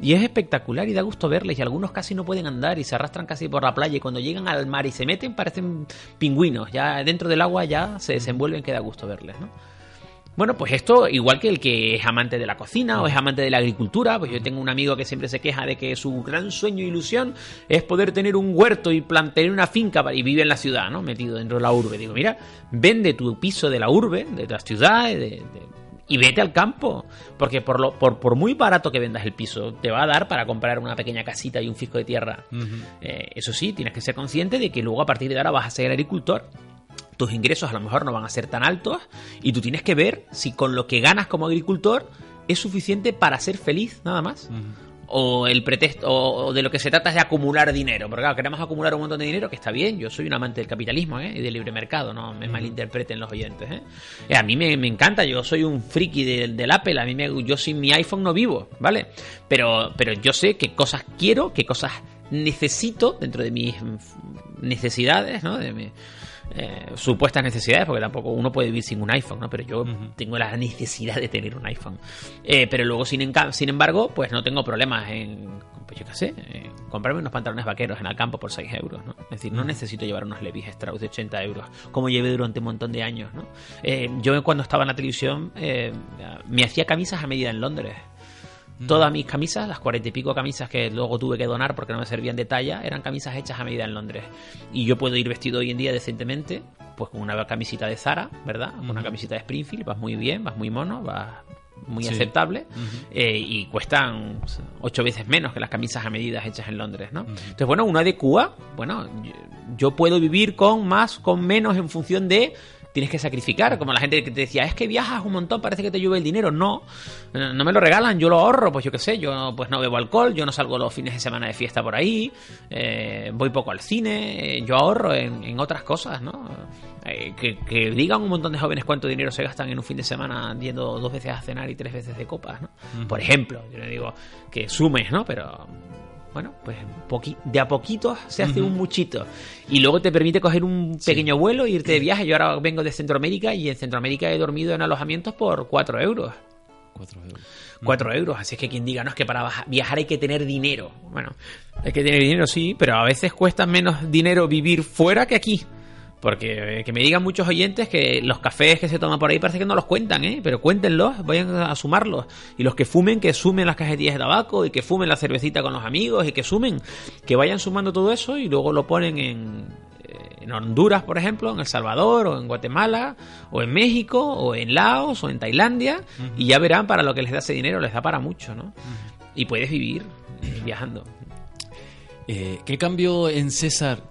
Y es espectacular y da gusto verles. Y algunos casi no pueden andar y se arrastran casi por la playa. Y cuando llegan al mar y se meten, parecen pingüinos. Ya dentro del agua ya se desenvuelven, que da gusto verles, ¿no? Bueno, pues esto, igual que el que es amante de la cocina o es amante de la agricultura, pues yo tengo un amigo que siempre se queja de que su gran sueño e ilusión es poder tener un huerto y plantear una finca y vive en la ciudad, ¿no? Metido dentro de la urbe. Digo, mira, vende tu piso de la urbe, de la ciudad, de- de- y vete al campo. Porque por, lo, por, por muy barato que vendas el piso, te va a dar para comprar una pequeña casita y un fisco de tierra. Eh, eso sí, tienes que ser consciente de que luego a partir de ahora vas a ser agricultor. Tus ingresos a lo mejor no van a ser tan altos y tú tienes que ver si con lo que ganas como agricultor es suficiente para ser feliz, nada más. O el pretexto, o de lo que se trata es de acumular dinero. Porque claro, queremos acumular un montón de dinero, que está bien. Yo soy un amante del capitalismo ¿eh? y del libre mercado, no me malinterpreten los oyentes. ¿eh? Eh, a mí me, me encanta, yo soy un friki del, del Apple, a mí me, yo sin mi iPhone no vivo, ¿vale? Pero, pero yo sé qué cosas quiero, qué cosas necesito dentro de mis mm, necesidades, ¿no? De mi- eh, supuestas necesidades, porque tampoco uno puede vivir sin un iPhone, ¿no? Pero yo tengo la necesidad de tener un iPhone. Eh, pero luego, sin, sin embargo, pues no tengo problemas en, pues yo qué sé, eh, comprarme unos pantalones vaqueros en el campo por 6 euros, ¿no? Es decir, no necesito llevar unos Levi's Strauss de 80 euros, como llevé durante un montón de años, ¿no? Eh, yo cuando estaba en la televisión eh, me hacía camisas a medida en Londres. Todas mis camisas, las cuarenta y pico camisas que luego tuve que donar porque no me servían de talla, eran camisas hechas a medida en Londres. Y yo puedo ir vestido hoy en día decentemente, pues con una camisita de Zara, ¿verdad? Con una camisita de Springfield, vas muy bien, vas muy mono, vas muy Sí. aceptable eh, y cuestan ocho veces menos que las camisas a medidas hechas en Londres, ¿no? Entonces, bueno, uno adecua, bueno, yo puedo vivir con más, con menos en función de tienes que sacrificar, como la gente que te decía, es que viajas un montón, parece que te llueve el dinero, no, eh, no me lo regalan, yo lo ahorro, pues yo qué sé, yo pues no bebo alcohol, yo no salgo los fines de semana de fiesta por ahí, eh, voy poco al cine, eh, yo ahorro en, en otras cosas, ¿no? Eh, que, que digan un montón de jóvenes cuánto dinero se gastan en un fin de semana yendo dos veces a cenar y tres veces de copas, ¿no? Por ejemplo, yo no digo que sumes, ¿no? Pero bueno, pues de a poquito se hace un muchito. Y luego te permite coger un pequeño vuelo e irte de viaje. Yo ahora vengo de Centroamérica y en Centroamérica he dormido en alojamientos por 4 euros. Cuatro euros. 4 euros. Así es que quien diga, no, es que para viajar hay que tener dinero. Bueno, hay que tener dinero, sí, pero a veces cuesta menos dinero vivir fuera que aquí. Porque eh, que me digan muchos oyentes que los cafés que se toman por ahí parece que no los cuentan, ¿eh? Pero cuéntenlos, vayan a sumarlos. Y los que fumen, que sumen las cajetillas de tabaco y que fumen la cervecita con los amigos y que sumen, que vayan sumando todo eso y luego lo ponen en, eh, en Honduras, por ejemplo, en El Salvador o en Guatemala o en México o en Laos o en Tailandia y ya verán para lo que les da ese dinero, les da para mucho, ¿no? Y puedes vivir eh, viajando. Eh, ¿Qué cambió en César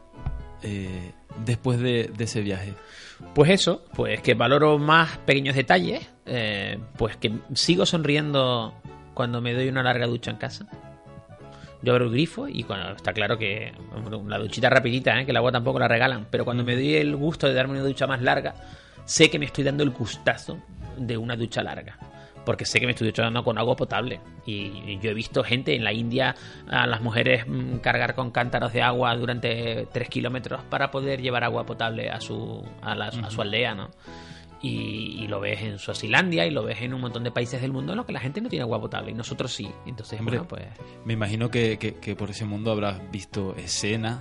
eh, después de, de ese viaje? Pues eso, pues que valoro más pequeños detalles, eh, pues que sigo sonriendo cuando me doy una larga ducha en casa. Yo abro el grifo y cuando está claro que la duchita rapidita, ¿eh? que el agua tampoco la regalan, pero cuando me doy el gusto de darme una ducha más larga, sé que me estoy dando el gustazo de una ducha larga. Porque sé que me estoy duchando con agua potable. Y yo he visto gente en la India, a las mujeres mm, cargar con cántaros de agua durante 3 kilómetros para poder llevar agua potable a su, a, la- a su aldea, ¿no? Y, y lo ves en Suazilandia y lo ves en un montón de países del mundo en los que la gente no tiene agua potable y nosotros sí. Entonces, Hombre, bueno, pues Me imagino que, que- que por ese mundo habrás visto escenas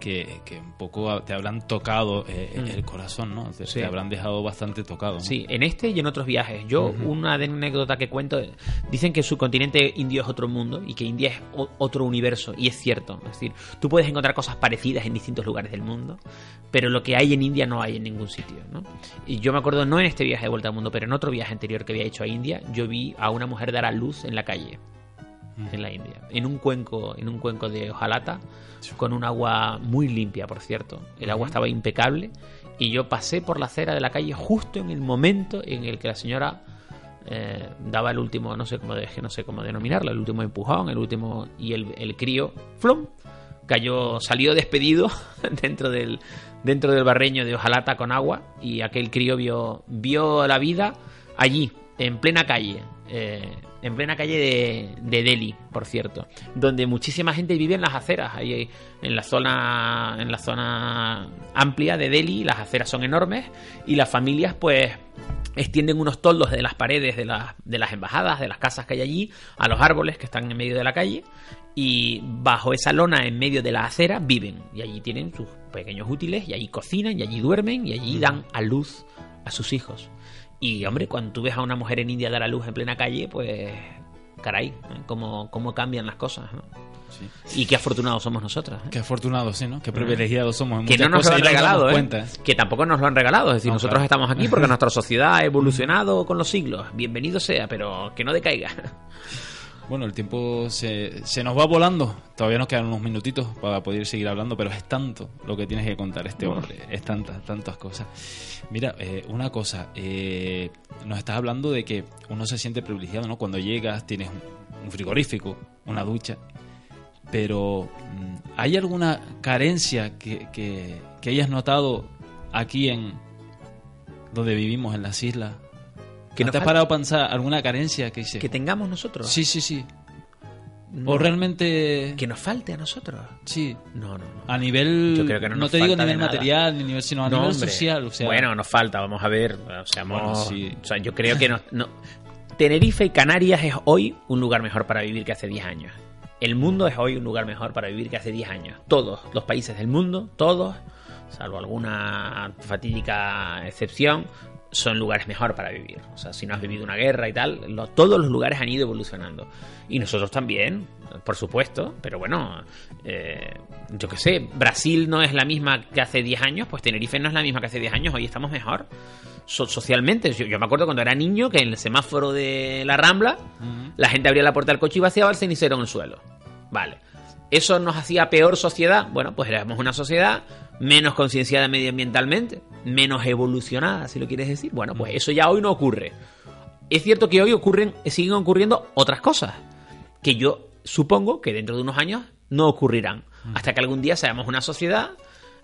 que, que un poco te habrán tocado eh, Mm. el corazón, ¿no? Te, Sí. te habrán dejado bastante tocado. ¿no? Sí, en este y en otros viajes. Yo, Ujú. una anécdota que cuento, dicen que su continente indio es otro mundo y que India es otro universo, y es cierto. Es decir, tú puedes encontrar cosas parecidas en distintos lugares del mundo, pero lo que hay en India no hay en ningún sitio, ¿no? Y yo me acuerdo, no en este viaje de vuelta al mundo, pero en otro viaje anterior que había hecho a India, yo vi a una mujer dar a luz en la calle. En la India, en un cuenco, en un cuenco de hojalata, con un agua muy limpia, por cierto. El agua estaba impecable. Y yo pasé por la acera de la calle justo en el momento en el que la señora eh, daba el último, no sé cómo no sé cómo denominarlo, el último empujón, el último y el, el crío, flum, cayó, salió despedido [LAUGHS] dentro del dentro del barreño de hojalata con agua. Y aquel crío vio vio la vida allí, en plena calle. eh, en plena calle de, de Delhi, por cierto, donde muchísima gente vive en las aceras, ahí en la zona en la zona amplia de Delhi, las aceras son enormes y las familias pues extienden unos toldos de las paredes de las, de las embajadas, de las casas que hay allí, a los árboles que están en medio de la calle y bajo esa lona en medio de la acera viven. Y allí tienen sus pequeños útiles y allí cocinan y allí duermen y allí dan a luz a sus hijos. Y hombre, cuando tú ves a una mujer en India dar a luz en plena calle, pues caray, ¿eh? cómo, cómo cambian las cosas. ¿no? Y qué afortunados somos nosotros. ¿eh? Qué afortunados, sí, ¿no? Qué privilegiados somos. en Que no nos lo han regalado, ¿eh? ¿eh? Que tampoco nos lo han regalado. Es decir, No, nosotros claro. estamos aquí porque [LAUGHS] nuestra sociedad ha evolucionado con los siglos. Bienvenido sea, pero que no decaiga. Bueno, el tiempo se, se nos va volando. Todavía nos quedan unos minutitos para poder seguir hablando, pero es tanto lo que tienes que contar este hombre. Es tantas, tantas cosas. Mira, eh, una cosa. eh, nos estás hablando de que uno se siente privilegiado, ¿no? Cuando llegas, tienes un, un frigorífico, una ducha. Pero, mm, ¿hay alguna carencia que, que, que hayas notado aquí en donde vivimos, en las islas? Que ¿No nos te has parado a pensar alguna carencia que dice? Que tengamos nosotros. Sí, sí, sí. No. O realmente... Que nos falte a nosotros. Sí. No, no, no. A nivel... Yo creo que no nos te digo a nivel material, ni nivel, sino a No, nivel hombre. social. O sea, bueno, nos falta, vamos a ver. O sea, Bueno, hemos- sí. o sea, yo creo que no, no- Tenerife y Canarias es hoy un lugar mejor para vivir que hace 10 años. El mundo es hoy un lugar mejor para vivir que hace 10 años. Todos los países del mundo, todos, salvo alguna fatídica excepción, son lugares mejor para vivir. O sea, si no has vivido una guerra y tal, lo- todos los lugares han ido evolucionando. Y nosotros también, por supuesto, pero bueno, eh, yo qué sé, Brasil no es la misma que hace 10 años, pues Tenerife no es la misma que hace 10 años, hoy estamos mejor so- socialmente. Yo, yo me acuerdo cuando era niño que en el semáforo de la Rambla, la gente abría la puerta del coche y vaciaba el cenicero en el suelo. Vale. ¿Eso nos hacía peor sociedad? Bueno, pues éramos una sociedad menos concienciada medioambientalmente, menos evolucionada, si lo quieres decir. Bueno, pues eso ya hoy no ocurre. Es cierto que hoy ocurren, siguen ocurriendo otras cosas, que yo supongo que dentro de unos años no ocurrirán. Hasta que algún día seamos una sociedad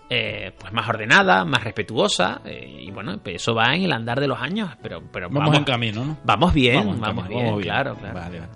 eh, pues más ordenada, más respetuosa, eh, y bueno, pues eso va en el andar de los años, pero, pero Vamos, en camino, ¿no? Vamos bien, Vamos vamos, camino, bien, vamos bien. claro, claro. Vale, vale.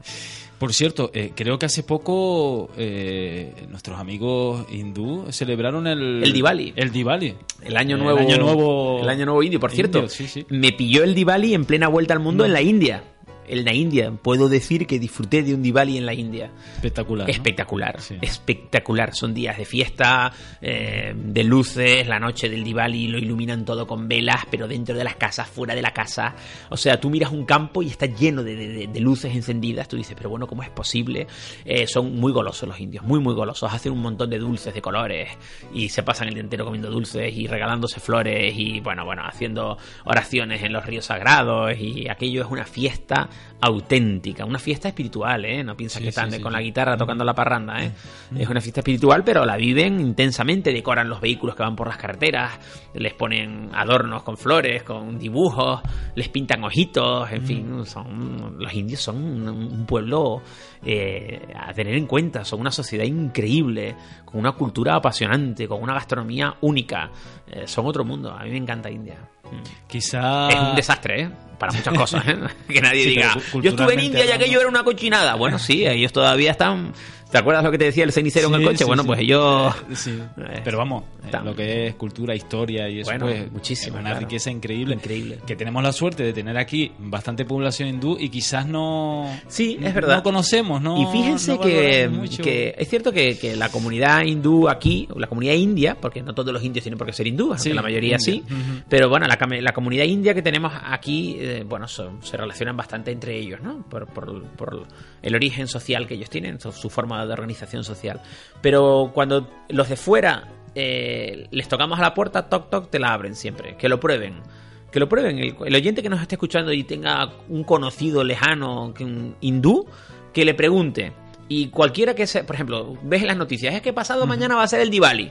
Por cierto, eh, creo que hace poco eh, nuestros amigos hindú celebraron el... El Diwali. El Diwali. El año El nuevo. año nuevo... El año nuevo indio, por cierto. Indio, sí, sí. Me pilló el Diwali en plena vuelta al mundo en la India. En la India. Puedo decir que disfruté de un Diwali en la India. Espectacular. ¿no? Espectacular, espectacular. Son días de fiesta, eh, de luces, la noche del Diwali lo iluminan todo con velas, pero dentro de las casas, fuera de la casa. O sea, tú miras un campo y está lleno de, de- de luces encendidas. Tú dices, pero bueno, ¿cómo es posible? Eh, son muy golosos los indios, muy, muy golosos. Hacen un montón de dulces de colores y se pasan el día entero comiendo dulces y regalándose flores y, bueno, bueno, haciendo oraciones en los ríos sagrados y aquello es una fiesta auténtica, una fiesta espiritual, ¿eh? No piensas Sí, que están sí, sí. con la guitarra tocando la parranda, ¿eh? Es una fiesta espiritual, pero la viven intensamente, decoran los vehículos que van por las carreteras, les ponen adornos con flores, con dibujos, les pintan ojitos, en fin, son los indios son un, pueblo eh, a tener en cuenta, son una sociedad increíble, con una cultura apasionante, con una gastronomía única, eh, son otro mundo, a mí me encanta India. Mm. Quizá... Es un desastre, ¿eh? Para muchas cosas, ¿eh? [LAUGHS] Que nadie diga, yo estuve en India y aquello era una cochinada. Bueno, sí, ellos todavía están... ¿Te acuerdas lo que te decía el cenicero en el Sí, coche? sí, bueno, sí. pues ellos... [LAUGHS] Sí. Eh, Pero vamos, eh, lo que es cultura, historia y eso, Bueno, pues, muchísimo, es una claro. riqueza increíble. Increíble. Que tenemos la suerte de tener aquí bastante población hindú y quizás no. Sí, es verdad. No conocemos, ¿no? Y fíjense no que, que es cierto que, que la comunidad hindú aquí, o la comunidad india, porque no todos los indios tienen por qué ser hindúes, aunque Sí, la mayoría india. sí, Ujú. pero bueno, la, la comunidad india que tenemos aquí, eh, bueno, son- se relacionan bastante entre ellos, ¿no? Por, por- por el origen social que ellos tienen, su, su forma de organización social. Pero cuando los de fuera eh, les tocamos a la puerta, toc, toc, te la abren siempre, que lo prueben. Que lo prueben. El, el oyente que nos esté escuchando y tenga un conocido lejano, que un hindú, que le pregunte. Y cualquiera que sea, por ejemplo, ves en las noticias, es que pasado mañana va a ser el Diwali.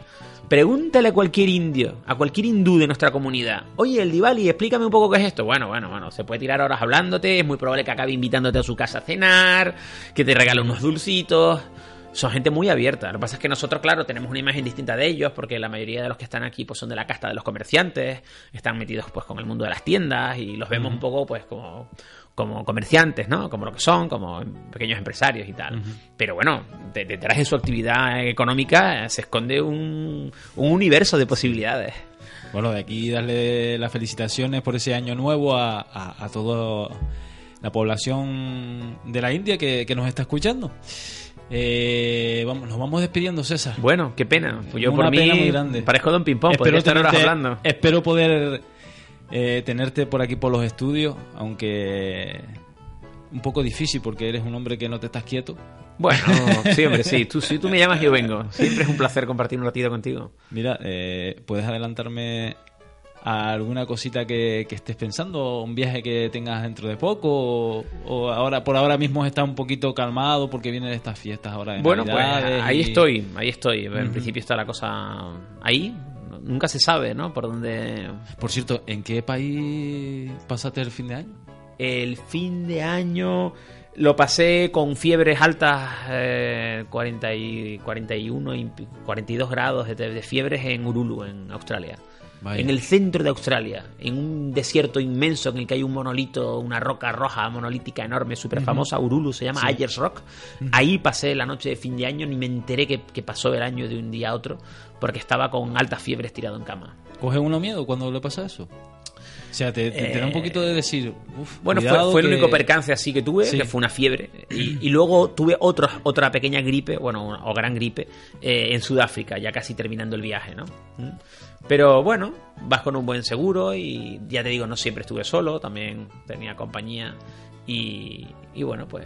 Pregúntale a cualquier indio, a cualquier hindú de nuestra comunidad. Oye, el Diwali, explícame un poco qué es esto. Bueno, bueno, bueno, se puede tirar horas hablándote, es muy probable que acabe invitándote a su casa a cenar, que te regale unos dulcitos. Son gente muy abierta. Lo que pasa es que nosotros, claro, tenemos una imagen distinta de ellos, porque la mayoría de los que están aquí pues, son de la casta de los comerciantes, están metidos pues con el mundo de las tiendas y los vemos un poco pues como, como comerciantes, ¿no? Como lo que son, como pequeños empresarios y tal. Pero bueno, de- detrás de su actividad económica se esconde un, un universo de posibilidades. Bueno, de aquí darle las felicitaciones por ese año nuevo a, a, a toda la población de la India que, que nos está escuchando. Eh, vamos, nos vamos despidiendo, César. Bueno, qué pena. Pues yo Una por mí pena muy grande. parezco Don Pimpón, podría estar horas hablando. Espero poder eh, tenerte por aquí por los estudios, aunque un poco difícil porque eres un hombre que no te estás quieto. Bueno, [LAUGHS] sí, hombre, sí. Tú, si tú me llamas, yo vengo. Siempre es un placer compartir un ratito contigo. Mira, eh, ¿puedes adelantarme a alguna cosita que, que estés pensando? ¿Un viaje que tengas dentro de poco? ¿O, o ahora por ahora mismo está un poquito calmado porque vienen estas fiestas ahora de Bueno, pues ahí y- estoy, ahí estoy. En principio está la cosa ahí. Nunca se sabe, ¿no? Por dónde... Por cierto, ¿en qué país pasaste el fin de año? El fin de año lo pasé con fiebres altas, eh, 40 y 41 y 42 grados de, de fiebres en Urulu, en Australia. Vaya. En el centro de Australia, en un desierto inmenso en el que hay un monolito, una roca roja monolítica enorme, súper famosa, Urulu, se llama Sí. Ayers Rock. Ahí pasé la noche de fin de año, ni me enteré que, que pasó el año de un día a otro, porque estaba con altas fiebres tirado en cama. ¿Coge uno miedo cuando le pasa eso? O sea, te, te- te da un Eh, poquito de decir, uf, Bueno, fue, el único percance así que tuve, Sí. que fue una fiebre. Y, y luego tuve otra, otra pequeña gripe, bueno, o gran gripe, eh, en Sudáfrica, ya casi terminando el viaje, ¿no? ¿Mm? Pero bueno, vas con un buen seguro y ya te digo, no siempre estuve solo, también tenía compañía. Y, y bueno, pues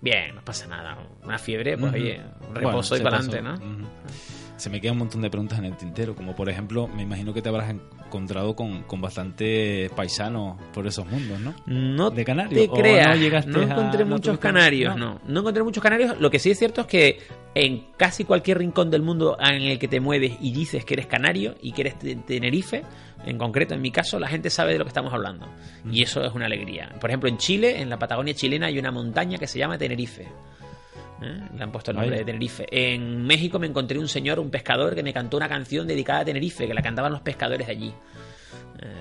bien, no pasa nada. Una fiebre, pues Ujú. oye, Bueno, reposo y para adelante, ¿no? Ujú. Se me quedan un montón de preguntas en el tintero, como por ejemplo, me imagino que te habrás encontrado con, con bastantes paisanos por esos mundos, ¿no? No de Canarios. te ¿O creas, no no, a- encontré no muchos canarios, no? no. no. encontré muchos canarios. Lo que sí es cierto es que en casi cualquier rincón del mundo en el que te mueves y dices que eres canario y que eres de Tenerife, en concreto en mi caso, la gente sabe de lo que estamos hablando. Y eso es una alegría. Por ejemplo, en Chile, en la Patagonia chilena, hay una montaña que se llama Tenerife. ¿Eh? Le han puesto el nombre de Tenerife. En México me encontré un señor, un pescador, que me cantó una canción dedicada a Tenerife, que la cantaban los pescadores de allí. Eh,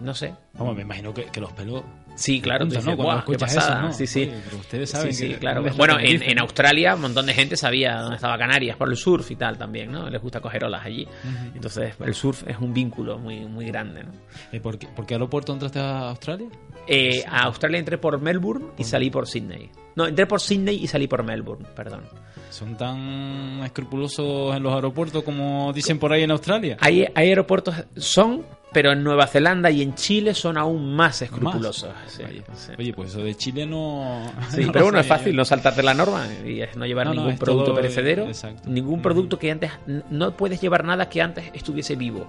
no sé, Vamos, me imagino que, que los pelos Sí, claro, Punto, dices, ¿no? Cuando "Buah, qué pasada". eso, ¿no? Sí, sí. Oye, pero ustedes saben Sí, sí, que- claro. Bueno, en, Australia un montón de gente sabía dónde estaba Canarias por el surf y tal también, ¿no? Les gusta coger olas allí. Entonces, el surf es un vínculo muy, muy grande, ¿no? ¿Y por qué, por qué aeropuerto entraste a Australia? Eh, a Australia entré por Melbourne y salí por Sydney. No, entré por Sydney y salí por Melbourne, perdón. ¿Son tan escrupulosos en los aeropuertos como dicen por ahí en Australia? Hay, hay aeropuertos, son, pero en Nueva Zelanda y en Chile son aún más escrupulosos. Sí, sí. Oye, pues eso de Chile no... Sí, [LAUGHS] no pero bueno, es fácil yo. no saltarte la norma y es no llevar No, ningún producto todo, eh, perecedero, exacto. ningún producto que antes no puedes llevar nada que antes estuviese vivo,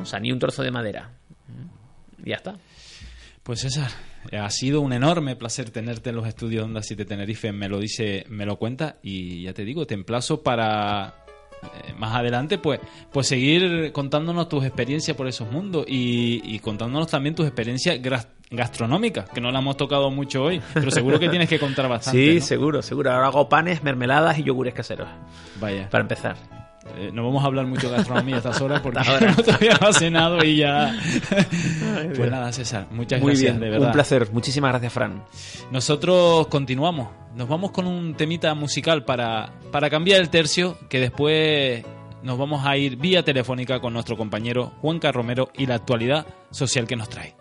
o sea, ni un trozo de madera. Y ya está. Pues César, ha sido un enorme placer tenerte en los estudios de Onda 7 Tenerife, me lo dice, me lo cuenta y ya te digo, te emplazo para eh, más adelante pues, pues seguir contándonos tus experiencias por esos mundos y, y contándonos también tus experiencias gastronómicas, que no la hemos tocado mucho hoy, pero seguro que tienes que contar [LAUGHS] bastante. Sí, ¿no? seguro, seguro. Ahora hago panes, mermeladas y yogures caseros. Vaya. Para empezar. Eh, no vamos a hablar mucho de gastronomía a estas horas porque [LAUGHS] ahora. todavía [LAUGHS] no ha cenado y ya... pues nada, César, muchas Muy gracias, bien, de verdad. un placer. Muchísimas gracias, Fran. Nosotros continuamos. Nos vamos con un temita musical para, para cambiar el tercio, que después nos vamos a ir vía telefónica con nuestro compañero Juanca Romero y la actualidad social que nos trae.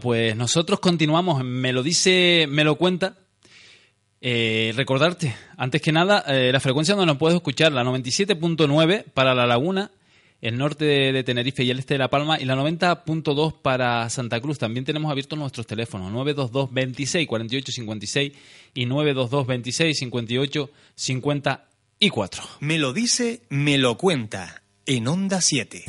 Pues nosotros continuamos. Me lo dice, me lo cuenta. Eh, recordarte, antes que nada, eh, la frecuencia donde nos puedes escuchar, la 97.9 para La Laguna, el norte de, de Tenerife y el este de La Palma y la 90.2 para Santa Cruz. También tenemos abiertos nuestros teléfonos 922 26 48 56 y 922 26 58 54. Me lo dice, me lo cuenta. En Onda 7.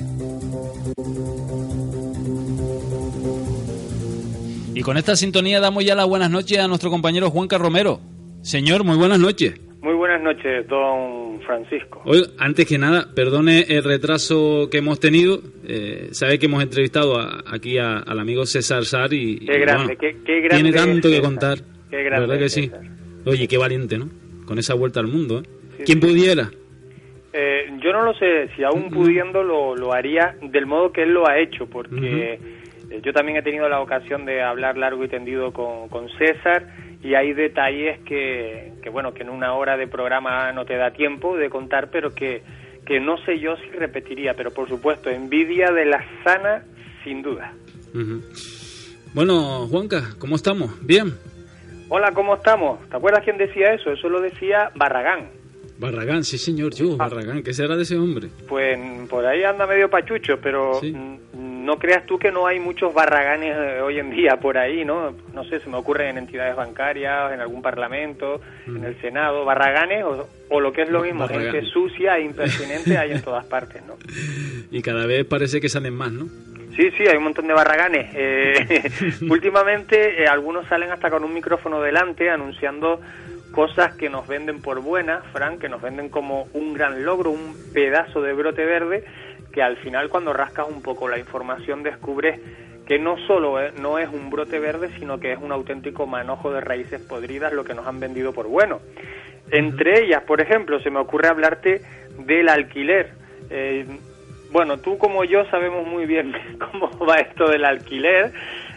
Y con esta sintonía damos ya las buenas noches a nuestro compañero Juanca Romero. Señor, muy buenas noches. Muy buenas noches, don Francisco. Hoy, antes que nada, perdone el retraso que hemos tenido. Eh, sabe que hemos entrevistado a- aquí a- al amigo César Sar y, y, Qué grande, bueno, qué, qué grande. tiene tanto es que contar. Qué La grande. verdad que sí. Oye, qué valiente, ¿no? Con esa vuelta al mundo. ¿eh? Sí, ¿Quién sí. pudiera? Eh, yo no lo sé, si aún pudiendo lo, lo haría del modo que él lo ha hecho, porque yo también he tenido la ocasión de hablar largo y tendido con, con César y hay detalles que, que, bueno, que en una hora de programa no te da tiempo de contar, pero que, que no sé yo si repetiría, pero por supuesto, envidia de la sana, sin duda. Ujú. Bueno, Juanca, ¿cómo estamos? ¿Bien? Hola, ¿cómo estamos? ¿Te acuerdas quién decía eso? Eso lo decía Barragán. Barragán, sí señor, yo, Barragán, ¿qué será de ese hombre? Pues por ahí anda medio pachucho, pero mm, no creas tú que no hay muchos barraganes eh, hoy en día por ahí, ¿no? No sé, se me ocurre en entidades bancarias, en algún parlamento, en el Senado, barraganes o, o lo que es lo mismo, Barragán. gente sucia e impertinente hay en [LAUGHS] todas partes, ¿no? Y cada vez parece que salen más, ¿no? Sí, sí, hay un montón de barraganes. Eh, [LAUGHS] últimamente eh, algunos salen hasta con un micrófono delante anunciando cosas que nos venden por buenas, Frank, que nos venden como un gran logro, un pedazo de brote verde, que al final cuando rascas un poco la información descubres que no solo eh, no es un brote verde, sino que es un auténtico manojo de raíces podridas lo que nos han vendido por bueno. Entre ellas, por ejemplo, se me ocurre hablarte del alquiler. Eh, bueno, tú como yo sabemos muy bien [LAUGHS] cómo va esto del alquiler.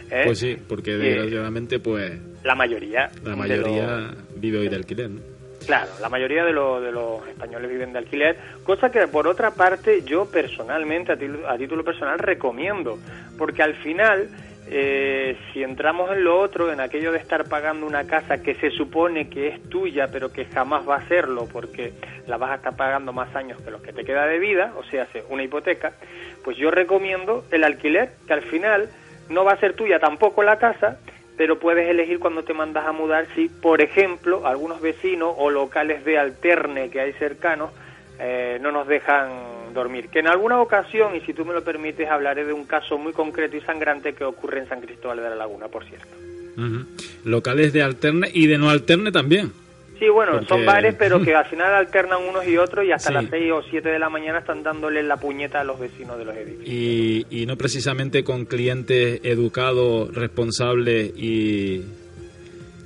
¿eh? Pues sí, porque Eh, desgraciadamente, pues, La mayoría. la mayoría los- vive hoy de alquiler, ¿no? Claro, la mayoría de, lo- de los españoles viven de alquiler, cosa que por otra parte yo personalmente, a, título- a título personal, recomiendo, porque al final, eh, si entramos en lo otro, en aquello de estar pagando una casa que se supone que es tuya, pero que jamás va a serlo, porque la vas a estar pagando más años que los que te queda de vida, o sea, una hipoteca, pues yo recomiendo el alquiler, que al final no va a ser tuya tampoco la casa, pero puedes elegir cuando te mandas a mudar si, por ejemplo, algunos vecinos o locales de alterne que hay cercanos eh, no nos dejan dormir. Que en alguna ocasión, y si tú me lo permites, hablaré de un caso muy concreto y sangrante que ocurre en San Cristóbal de la Laguna, por cierto. Locales de alterne y de no alterne también. Sí, bueno, Porque- son bares, pero que al final alternan unos y otros y hasta Sí. las 6 o 7 de la mañana están dándole la puñeta a los vecinos de los edificios. Y, y no precisamente con clientes educados, responsables y,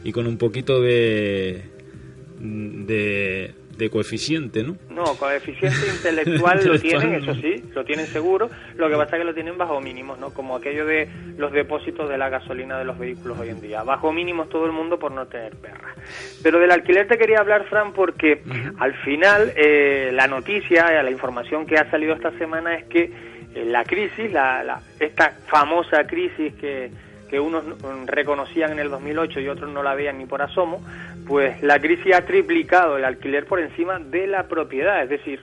y con un poquito de, de, de coeficiente, ¿no? No, coeficiente intelectual [LAUGHS] lo tienen, eso sí, lo tienen seguro. Lo que pasa es que lo tienen bajo mínimos, ¿no? Como aquello de los depósitos de la gasolina de los vehículos hoy en día. Bajo mínimos todo el mundo por no tener perra. Pero del alquiler te quería hablar, Fran, porque al final eh, la noticia, eh, la información que ha salido esta semana es que eh, la crisis, la, la- esta famosa crisis que, que unos reconocían en el 2008 y otros no la veían ni por asomo, pues la crisis ha triplicado el alquiler por encima de la propiedad, es decir,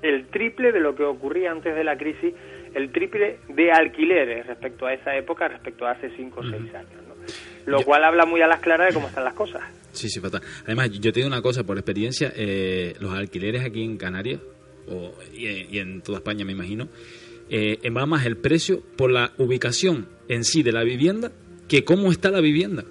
el triple de lo que ocurría antes de la crisis, el triple de alquileres respecto a esa época, respecto a hace 5 o 6 años. ¿no? Lo cual habla muy a las claras de cómo están las cosas. Sí, sí, fatal. Además, yo te digo una cosa, por experiencia, eh, los alquileres aquí en Canarias, o, y, y en toda España me imagino, eh, va más el precio por la ubicación en sí de la vivienda que cómo está la vivienda.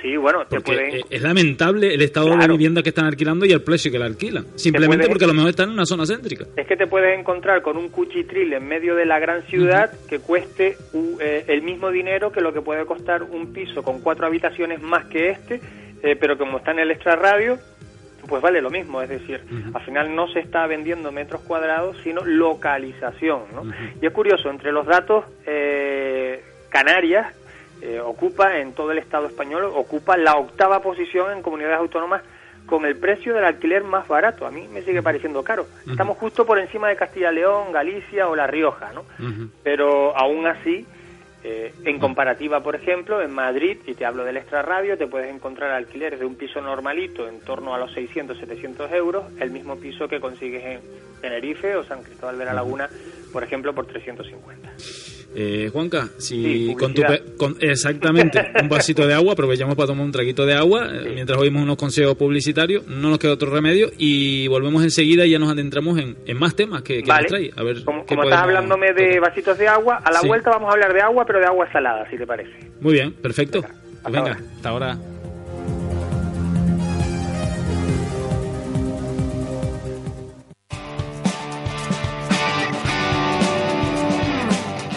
Sí, bueno, te Porque pueden... eh, es lamentable el estado de Claro. vivienda que están alquilando y el precio que la alquilan. Simplemente puedes- porque a lo mejor están en una zona céntrica. Es que te puedes encontrar con un cuchitril en medio de la gran ciudad que cueste eh, el mismo dinero que lo que puede costar un piso con cuatro habitaciones más que este, eh, pero como está en el extrarradio, pues vale lo mismo. Es decir, al final no se está vendiendo metros cuadrados, sino localización. ¿no? Y es curioso, entre los datos, eh, Canarias eh, ocupa en todo el Estado español, ocupa la octava posición en comunidades autónomas con el precio del alquiler más barato. A mí me sigue pareciendo caro. Estamos justo por encima de Castilla y León, Galicia o La Rioja, ¿no? Pero aún así, eh, en comparativa, por ejemplo, en Madrid, y te hablo del extrarradio, te puedes encontrar alquileres de un piso normalito en torno a los 600, 700 euros, el mismo piso que consigues en Tenerife o San Cristóbal de la Laguna por ejemplo, por 350. Eh, Juanca, si Sí, con tu pe- con- exactamente un vasito de agua, aprovechamos para tomar un traguito de agua eh, mientras oímos unos consejos publicitarios, no nos queda otro remedio y volvemos enseguida y ya nos adentramos en, en más temas que, que Vale. nos trae. A ver, Como, como estás hablándome de vasitos de agua, a la Sí. vuelta vamos a hablar de agua, pero de agua salada, si te parece. Muy bien, perfecto. Pues venga, hasta ahora.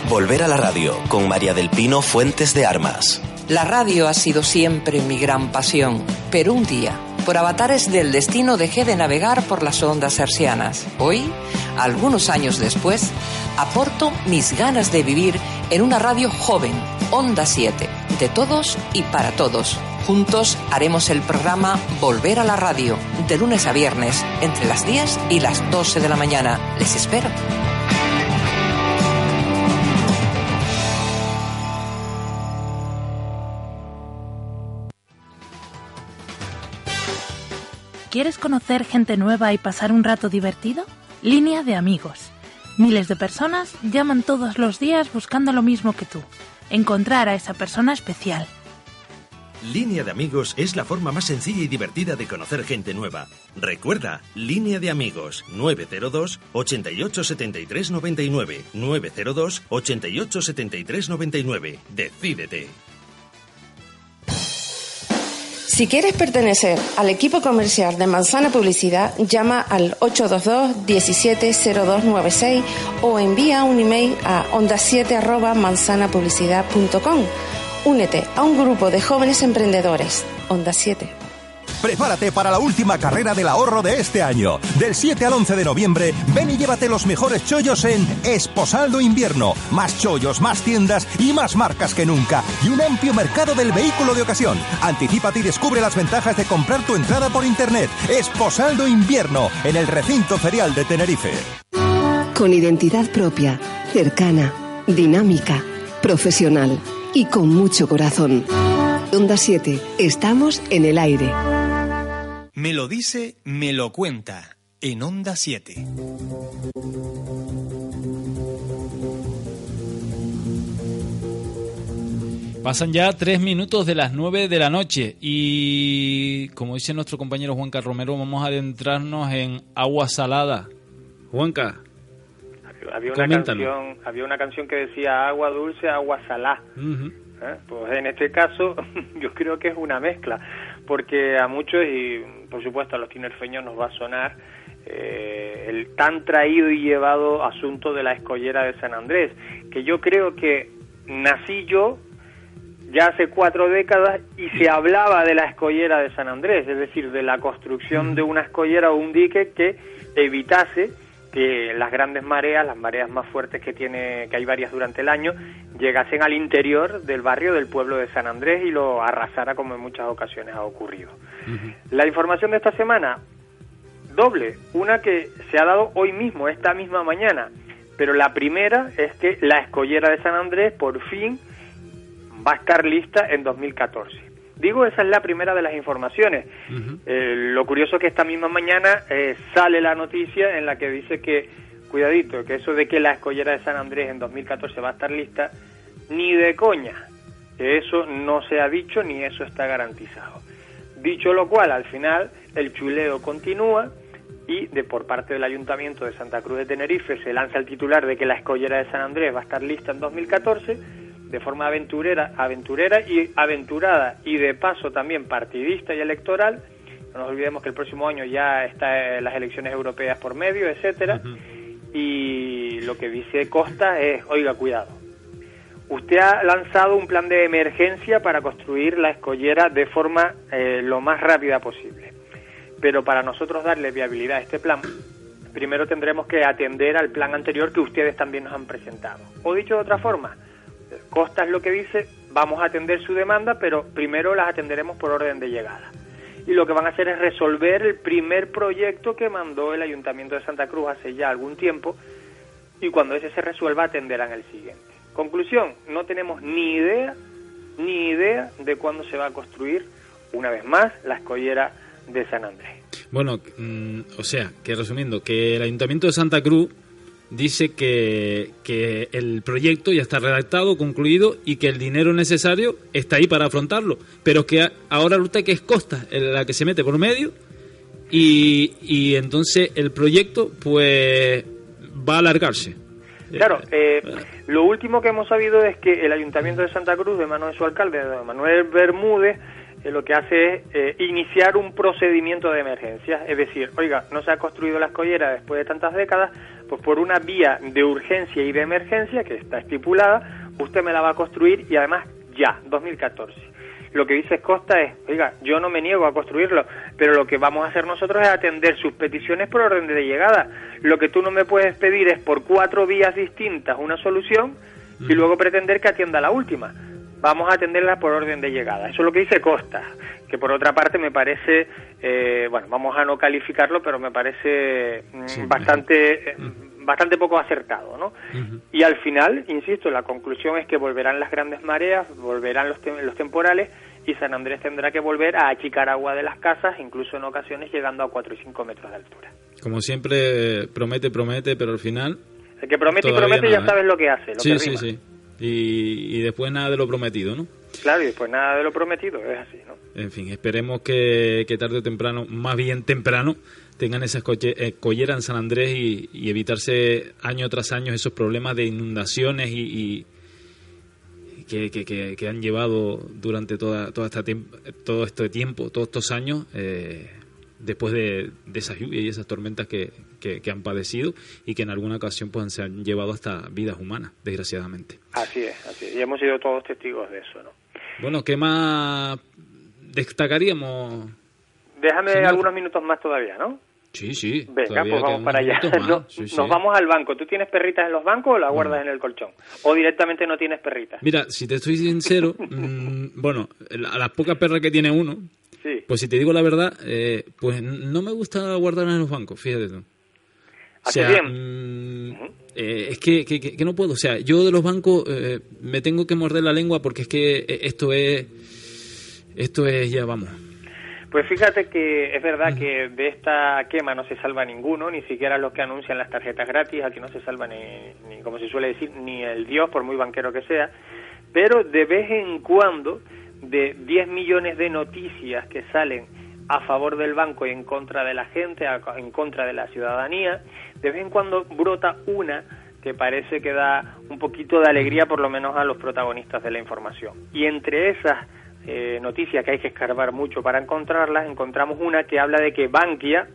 Volver a la radio con María del Pino Fuentes de Armas. La radio ha sido siempre mi gran pasión, pero un día, por avatares del destino, dejé de navegar por las ondas hercianas. Hoy, algunos años después, aporto mis ganas de vivir en una radio joven, Onda 7, de todos y para todos. Juntos haremos el programa Volver a la radio, de lunes a viernes, entre las 10 y las 12 de la mañana. Les espero. ¿Quieres conocer gente nueva y pasar un rato divertido? Línea de amigos. Miles de personas llaman todos los días buscando lo mismo que tú. Encontrar a esa persona especial. Línea de amigos es la forma más sencilla y divertida de conocer gente nueva. Recuerda, Línea de amigos 902 88 73 99 902 88 73 99. Decídete. Si quieres pertenecer al equipo comercial de Manzana Publicidad, llama al 822-170296 o envía un email a onda7 Únete a un grupo de jóvenes emprendedores. Onda 7. Prepárate para la última carrera del ahorro de este año. Del 7 al 11 de noviembre, ven y llévate los mejores chollos en Esposaldo Invierno. Más chollos, más tiendas y más marcas que nunca. Y un amplio mercado del vehículo de ocasión. Anticípate y descubre las ventajas de comprar tu entrada por internet. Esposaldo Invierno, en el recinto ferial de Tenerife. Con identidad propia, cercana, dinámica, profesional y con mucho corazón. Onda 7, estamos en el aire. Me lo dice, me lo cuenta. En Onda 7. Pasan ya tres minutos de las nueve de la noche y, como dice nuestro compañero Juanca Romero, vamos a adentrarnos en agua salada. Juanca, Había una, canción, había una canción que decía agua dulce, agua salada. ujú, ¿eh? Pues en este caso [LAUGHS] yo creo que es una mezcla, porque a muchos, y por supuesto a los tinerfeños nos va a sonar eh, el tan traído y llevado asunto de la escollera de San Andrés, que yo creo que nací yo ya hace cuatro décadas y se hablaba de la escollera de San Andrés, es decir, de la construcción de una escollera o un dique que evitase que las grandes mareas, las mareas más fuertes que tiene, que hay varias durante el año, llegasen al interior del barrio del pueblo de San Andrés y lo arrasara como en muchas ocasiones ha ocurrido. La información de esta semana, doble. Una que se ha dado hoy mismo, esta misma mañana. Pero la primera es que la escollera de San Andrés por fin va a estar lista en 2014. Digo, esa es la primera de las informaciones. Eh, lo curioso es que esta misma mañana eh, sale la noticia en la que dice que, cuidadito, que eso de que la escollera de San Andrés en 2014 va a estar lista, ni de coña. Que eso no se ha dicho ni eso está garantizado. Dicho lo cual, al final el chuleo continúa y de por parte del Ayuntamiento de Santa Cruz de Tenerife se lanza el titular de que la escollera de San Andrés va a estar lista en 2014 de forma aventurera, aventurera y aventurada y de paso también partidista y electoral. No nos olvidemos que el próximo año ya está las elecciones europeas por medio, etcétera. Y lo que dice Costa es, oiga, cuidado. Usted ha lanzado un plan de emergencia para construir la escollera de forma eh, lo más rápida posible. Pero para nosotros darle viabilidad a este plan, primero tendremos que atender al plan anterior que ustedes también nos han presentado. O dicho de otra forma, Costa es lo que dice, vamos a atender su demanda, pero primero las atenderemos por orden de llegada. Y lo que van a hacer es resolver el primer proyecto que mandó el Ayuntamiento de Santa Cruz hace ya algún tiempo, y cuando ese se resuelva atenderán el siguiente. Conclusión, no tenemos ni idea, ni idea de cuándo se va a construir, una vez más, la escollera de San Andrés. Bueno, mm, o sea, que resumiendo, que el Ayuntamiento de Santa Cruz dice que, que el proyecto ya está redactado, concluido y que el dinero necesario está ahí para afrontarlo, pero que ahora resulta que es Costa la que se mete por medio y, y entonces el proyecto pues va a alargarse. Claro, eh, lo último que hemos sabido es que el Ayuntamiento de Santa Cruz, de mano de su alcalde, de Manuel Bermúdez, eh, lo que hace es eh, iniciar un procedimiento de emergencia. Es decir, oiga, no se ha construido la escollera después de tantas décadas, pues por una vía de urgencia y de emergencia que está estipulada, usted me la va a construir y además ya, 2014. Lo que dice Costa es, oiga, yo no me niego a construirlo, pero lo que vamos a hacer nosotros es atender sus peticiones por orden de llegada. Lo que tú no me puedes pedir es por cuatro vías distintas una solución y luego pretender que atienda la última. Vamos a atenderla por orden de llegada. Eso es lo que dice Costa, que por otra parte me parece, eh, bueno, vamos a no calificarlo, pero me parece mm, bastante, eh, bastante poco acertado, ¿no? Y al final, insisto, la conclusión es que volverán las grandes mareas, volverán los, tem- los temporales y San Andrés tendrá que volver a achicar agua de las casas, incluso en ocasiones llegando a 4 y 5 metros de altura. Como siempre, promete, promete, pero al final... El que promete y promete ya ¿eh? sabes lo que hace, lo sí, que sí, sí. Y, y después nada de lo prometido, ¿no? Claro, y después nada de lo prometido, es así, ¿no? En fin, esperemos que, que tarde o temprano, más bien temprano, tengan esas coche- eh, en San Andrés y, y evitarse año tras año esos problemas de inundaciones y, y que, que- que- que han llevado durante toda, toda esta todo este tiempo, todos estos años, eh, después de, de esas lluvias y esas tormentas que, que- que han padecido y que en alguna ocasión pues, se han llevado hasta vidas humanas, desgraciadamente. Así es, así es. Y hemos sido todos testigos de eso, ¿no? Bueno, ¿qué más destacaríamos? Déjame Señor. algunos minutos más todavía, ¿no? Sí, sí. Venga, pues vamos para allá. minutos más. [LAUGHS] No- Sí, sí. Nos vamos al banco. ¿Tú tienes perritas en los bancos o las guardas en el colchón? ¿O directamente no tienes perritas? Mira, si te estoy sincero, [LAUGHS] mm, bueno, a las pocas perras que tiene uno, Sí. pues si te digo la verdad, eh, pues no me gusta guardarlas en los bancos, fíjate tú. O sea, bien. mm, eh, es que, que- que- no puedo. O sea, yo de los bancos eh, me tengo que morder la lengua porque es que eh, esto es. Esto es ya, vamos. Pues fíjate que es verdad que de esta quema no se salva ninguno, ni siquiera los que anuncian las tarjetas gratis, aquí no se salva ni, ni, como se suele decir, ni el Dios, por muy banquero que sea, pero de vez en cuando, de 10 millones de noticias que salen a favor del banco y en contra de la gente, a- en contra de la ciudadanía, de vez en cuando brota una que parece que da un poquito de alegría por lo menos a los protagonistas de la información. Y entre esas eh, noticias que hay que escarbar mucho para encontrarlas, encontramos una que habla de que Bankia,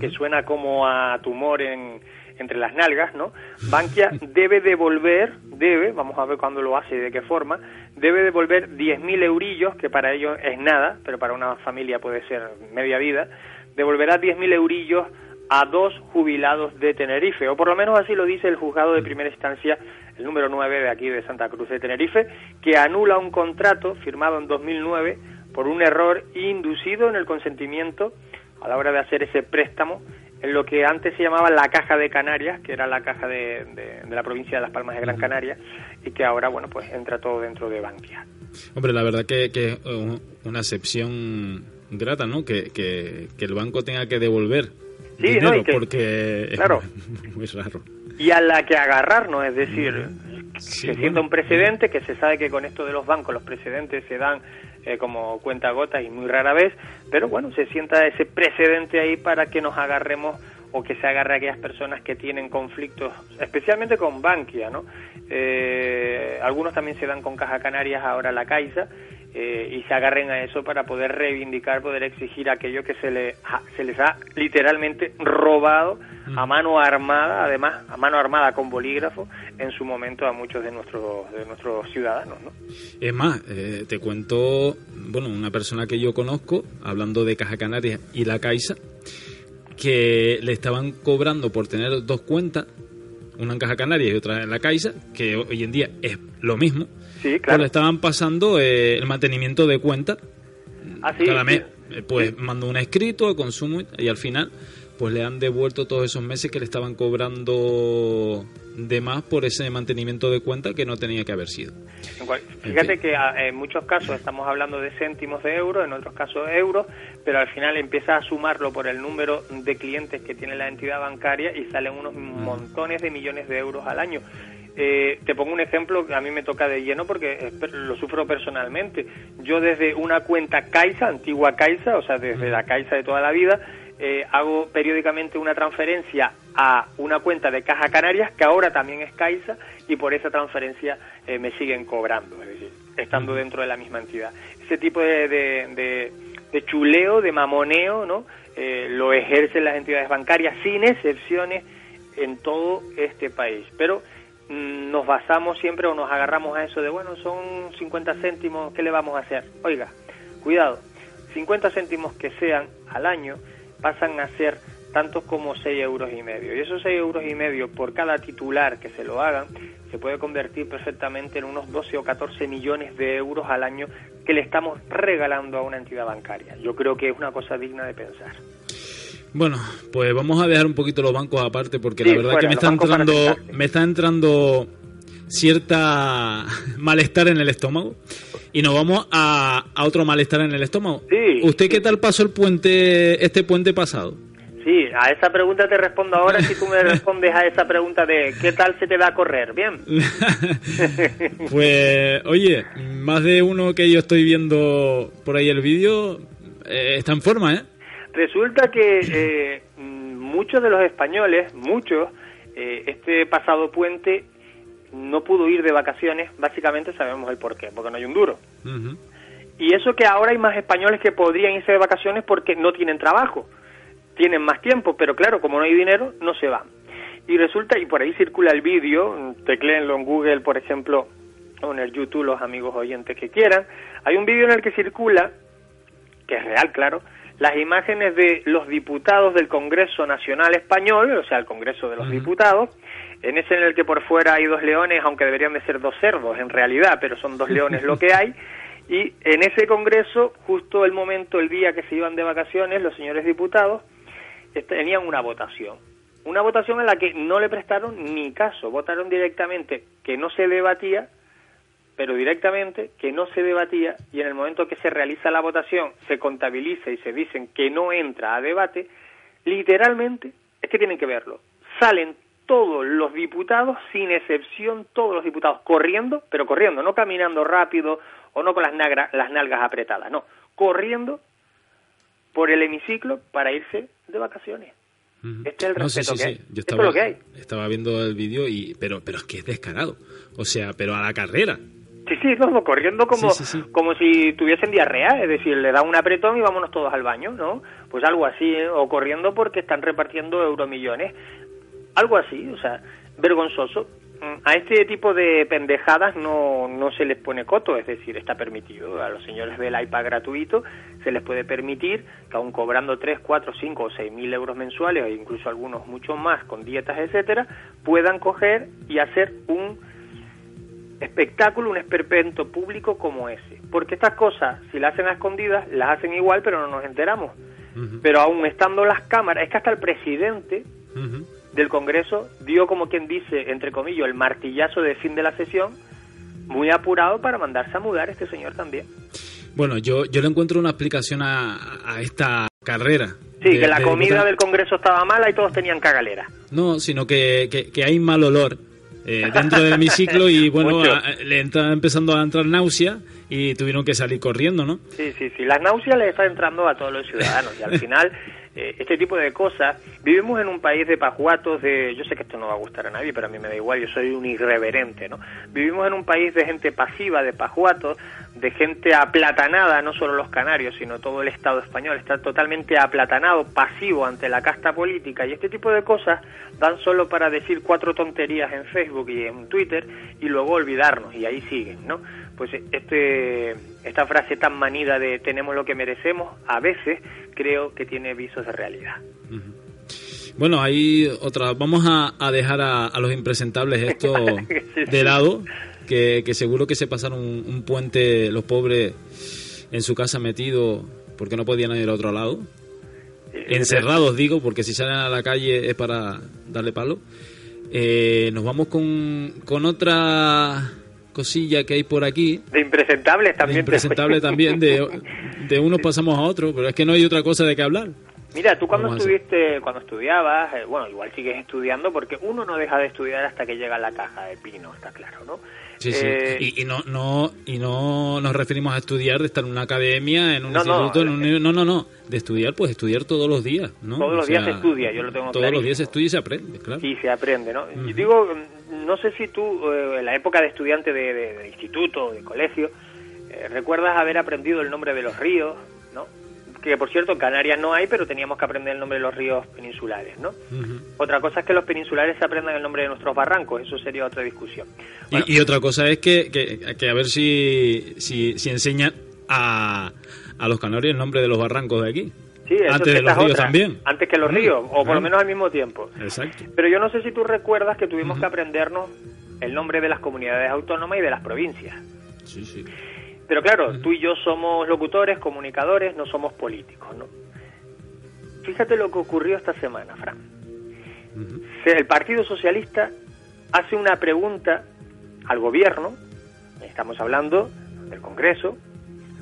que suena como a tumor en, entre las nalgas, ¿no? Bankia [LAUGHS] debe devolver, debe, vamos a ver cuándo lo hace y de qué forma, debe devolver 10.000 eurillos, que para ellos es nada, pero para una familia puede ser media vida, devolverá 10.000 eurillos a dos jubilados de Tenerife, o por lo menos así lo dice el juzgado de primera instancia, el número 9 de aquí de Santa Cruz de Tenerife, que anula un contrato firmado en 2009 por un error inducido en el consentimiento a la hora de hacer ese préstamo en lo que antes se llamaba la Caja de Canarias, que era la caja de, de- de la provincia de Las Palmas de Gran Canaria, y que ahora, bueno, pues entra todo dentro de Bankia. Hombre, la verdad que, que es un- una excepción grata, ¿no? Que, que, que el banco tenga que devolver Sí, dinero ¿no? Que- porque claro. es [LAUGHS] muy raro. Y a la que agarrarnos, es decir, Sí, se sienta un precedente, que se sabe que con esto de los bancos los precedentes se dan eh, como cuenta gotas y muy rara vez, pero bueno, se sienta ese precedente ahí para que nos agarremos o que se agarre a aquellas personas que tienen conflictos, especialmente con Bankia, ¿no? Eh, algunos también se dan con Caja Canarias, ahora la Caixa, eh, y se agarren a eso para poder reivindicar, poder exigir aquello que se, le, se les ha literalmente robado a mano armada, además a mano armada con bolígrafo, en su momento a muchos de nuestros, de nuestros ciudadanos, ¿no? Es más, eh, te cuento, bueno, una persona que yo conozco, hablando de Caja Canarias y la Caixa, que le estaban cobrando por tener dos cuentas, una en Caja Canarias y otra en la Caixa, que hoy en día es lo mismo, Sí, pues claro. le estaban pasando eh, el mantenimiento de cuenta Así, cada sí. mes. eh, Pues mandó un escrito a consumo y, y al final pues le han devuelto todos esos meses que le estaban cobrando de más por ese mantenimiento de cuenta que no tenía que haber sido. En Fíjate que ah, en muchos casos estamos hablando de céntimos de euro, en otros casos euros, pero al final empiezas a sumarlo por el número de clientes que tiene la entidad bancaria y salen unos montones de millones de euros al año. Eh, te pongo un ejemplo que a mí me toca de lleno porque lo sufro personalmente. Yo desde una cuenta Caixa, antigua Caixa, o sea, desde la Caixa de toda la vida, eh, hago periódicamente una transferencia a una cuenta de Caja Canarias, que ahora también es Caixa, y por esa transferencia eh, me siguen cobrando, es decir, estando dentro de la misma entidad. Ese tipo de, de, de- de chuleo, de mamoneo, ¿no? Eh, lo ejercen las entidades bancarias sin excepciones en todo este país. Pero mm, nos basamos siempre o nos agarramos a eso de, bueno, son 50 céntimos, ¿qué le vamos a hacer? Oiga, cuidado, 50 céntimos que sean al año pasan a ser tantos como 6 euros y medio. Y esos 6 euros y medio por cada titular que se lo hagan, se puede convertir perfectamente en unos 12 o 14 millones de euros al año que le estamos regalando a una entidad bancaria. Yo creo que es una cosa digna de pensar. Bueno, pues vamos a dejar un poquito los bancos aparte porque Sí, la verdad fuera, que está entrando me está entrando cierta malestar en el estómago y nos vamos a, a otro malestar en el estómago. ¿Usted qué tal pasó el puente este puente pasado? Sí, a esa pregunta te respondo ahora si tú me [LAUGHS] respondes a esa pregunta de ¿qué tal se te da a correr? Bien. [LAUGHS] Pues, oye, más de uno que yo estoy viendo por ahí el vídeo eh, está en forma, ¿eh? Resulta que eh, mm, muchos de los españoles, muchos, eh, este pasado puente no pudo ir de vacaciones, básicamente sabemos el por qué, porque no hay un duro. Y eso que ahora hay más españoles que podrían irse de vacaciones porque no tienen trabajo, tienen más tiempo, pero claro, como no hay dinero, no se van. Y resulta, y por ahí circula el vídeo, tecleenlo en Google, por ejemplo, o en el YouTube, los amigos oyentes que quieran, hay un vídeo en el que circula, que es real, claro, las imágenes de los diputados del Congreso Nacional Español, o sea, el Congreso de los Diputados, en ese en el que por fuera hay dos leones, aunque deberían de ser dos cerdos en realidad, pero son dos leones lo que hay, [LAUGHS] y en ese Congreso, justo el momento, el día que se iban de vacaciones, los señores diputados este, tenían una votación. Una votación en la que no le prestaron ni caso, votaron directamente que no se debatía, pero directamente que no se debatía y en el momento que se realiza la votación se contabiliza y se dicen que no entra a debate, literalmente, es que tienen que verlo, salen todos los diputados, sin excepción todos los diputados, corriendo, pero corriendo, no caminando rápido o no con las, nagra- las nalgas apretadas, no, corriendo por el hemiciclo para irse de vacaciones. Este es el No, sí, respeto sí, que hay. sí. Yo Esto estaba, es lo que hay. estaba viendo el vídeo y pero pero es que es descarado. O sea, pero a la carrera. Sí, sí, no, no, corriendo como, Sí, sí, sí. como si tuviesen diarrea, es decir, le da un apretón y vámonos todos al baño, ¿no? Pues algo así, ¿eh? o corriendo porque están repartiendo euromillones, algo así, o sea, vergonzoso. Mm, A este tipo de pendejadas no, no se les pone coto, es decir, está permitido. A los señores del iPad gratuito se les puede permitir que aun cobrando 3, 4, 5 o 6 mil euros mensuales, o incluso algunos mucho más con dietas, etcétera, puedan coger y hacer un espectáculo, un esperpento público como ese. Porque estas cosas, si las hacen a escondidas, las hacen igual, pero no nos enteramos. Pero aún estando las cámaras, es que hasta el presidente del Congreso dio, como quien dice, entre comillas, el martillazo de fin de la sesión, muy apurado para mandarse a mudar este señor también. Bueno, yo yo le encuentro una explicación a, a esta carrera. Sí, de- que la de comida diputado. del Congreso estaba mala y todos tenían cagalera. No, sino que, que, que hay mal olor eh, dentro del hemiciclo y [LAUGHS] bueno, a- le entra empezando a entrar náusea y tuvieron que salir corriendo, ¿no? Sí, sí, sí. Las náuseas le están entrando a todos los ciudadanos y al [LAUGHS] final eh, este tipo de cosas. Vivimos en un país de pajuatos, de. Yo sé que esto no va a gustar a nadie, pero a mí me da igual, yo soy un irreverente, ¿no? Vivimos en un país de gente pasiva, de pajuatos, de gente aplatanada, no solo los canarios, sino todo el Estado español está totalmente aplatanado, pasivo ante la casta política y este tipo de cosas dan solo para decir cuatro tonterías en Facebook y en Twitter y luego olvidarnos y ahí siguen, ¿no? Pues este esta frase tan manida de tenemos lo que merecemos a veces creo que tiene visos de realidad. Bueno, ahí otra. Vamos a, a dejar a, a los impresentables esto [LAUGHS] de lado, que, que seguro que se pasaron un, un puente los pobres en su casa metidos porque no podían ir al otro lado. Encerrados, digo, porque si salen a la calle es para darle palo. Eh, nos vamos con, con otra cosilla que hay por aquí. De impresentables De también. te- impresentable también, de, [LAUGHS] de unos pasamos a otro, pero es que no hay otra cosa de qué hablar. Mira, tú cuando estuviste, cuando estudiabas, eh, bueno, igual sigues estudiando porque uno no deja de estudiar hasta que llega a la caja de pino, está claro, ¿no? Sí, sí. Eh, Y, y no, no, y no nos referimos a estudiar de estar en una academia, en un No, no, instituto, en un- no, no, no. De estudiar, pues estudiar todos los días, ¿no? Todos O los días se estudia, yo lo tengo Todos los días se estudia y se aprende, claro. Sí, se aprende, ¿no? Yo digo, no sé si tú, eh, en la época de estudiante de, de- de instituto, de colegio, eh, recuerdas haber aprendido el nombre de los ríos, ¿no? Que por cierto, en Canarias no hay, pero teníamos que aprender el nombre de los ríos peninsulares, ¿no? Otra cosa es que los peninsulares se aprendan el nombre de nuestros barrancos, eso sería otra discusión. Y, y otra cosa es que, que, que a ver si, si, si enseñan a, a los canarios el nombre de los barrancos de aquí. Sí, Antes de los ríos también. Antes que los ríos, o por lo menos al mismo tiempo. Exacto. Pero yo no sé si tú recuerdas que tuvimos que aprendernos el nombre de las comunidades autónomas y de las provincias. Sí, sí. Pero claro, tú y yo somos locutores, comunicadores, no somos políticos, ¿no? Fíjate lo que ocurrió esta semana, Fran. El Partido Socialista hace una pregunta al gobierno, estamos hablando del Congreso,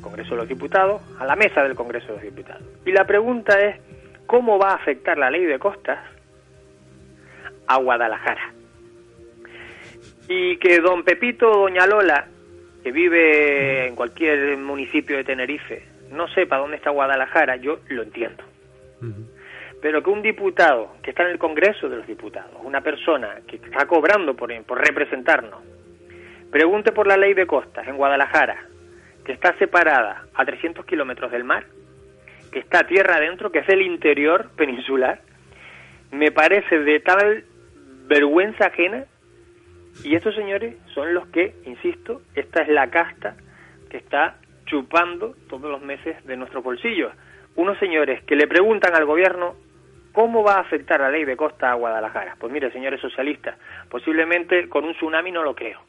Congreso de los Diputados, a la mesa del Congreso de los Diputados. Y la pregunta es, ¿cómo va a afectar la ley de costas a Guadalajara? Y que don Pepito o doña Lola, que vive en cualquier municipio de Tenerife, no sepa dónde está Guadalajara, yo lo entiendo. Pero que un diputado que está en el Congreso de los Diputados, una persona que está cobrando por, por representarnos, pregunte por la ley de costas en Guadalajara, que está separada a 300 kilómetros del mar, que está tierra adentro, que es el interior peninsular, me parece de tal vergüenza ajena. Y estos señores son los que, insisto, esta es la casta que está chupando todos los meses de nuestros bolsillos. Unos señores que le preguntan al gobierno cómo va a afectar la ley de costa a Guadalajara. Pues mire, señores socialistas, posiblemente con un tsunami no lo creo,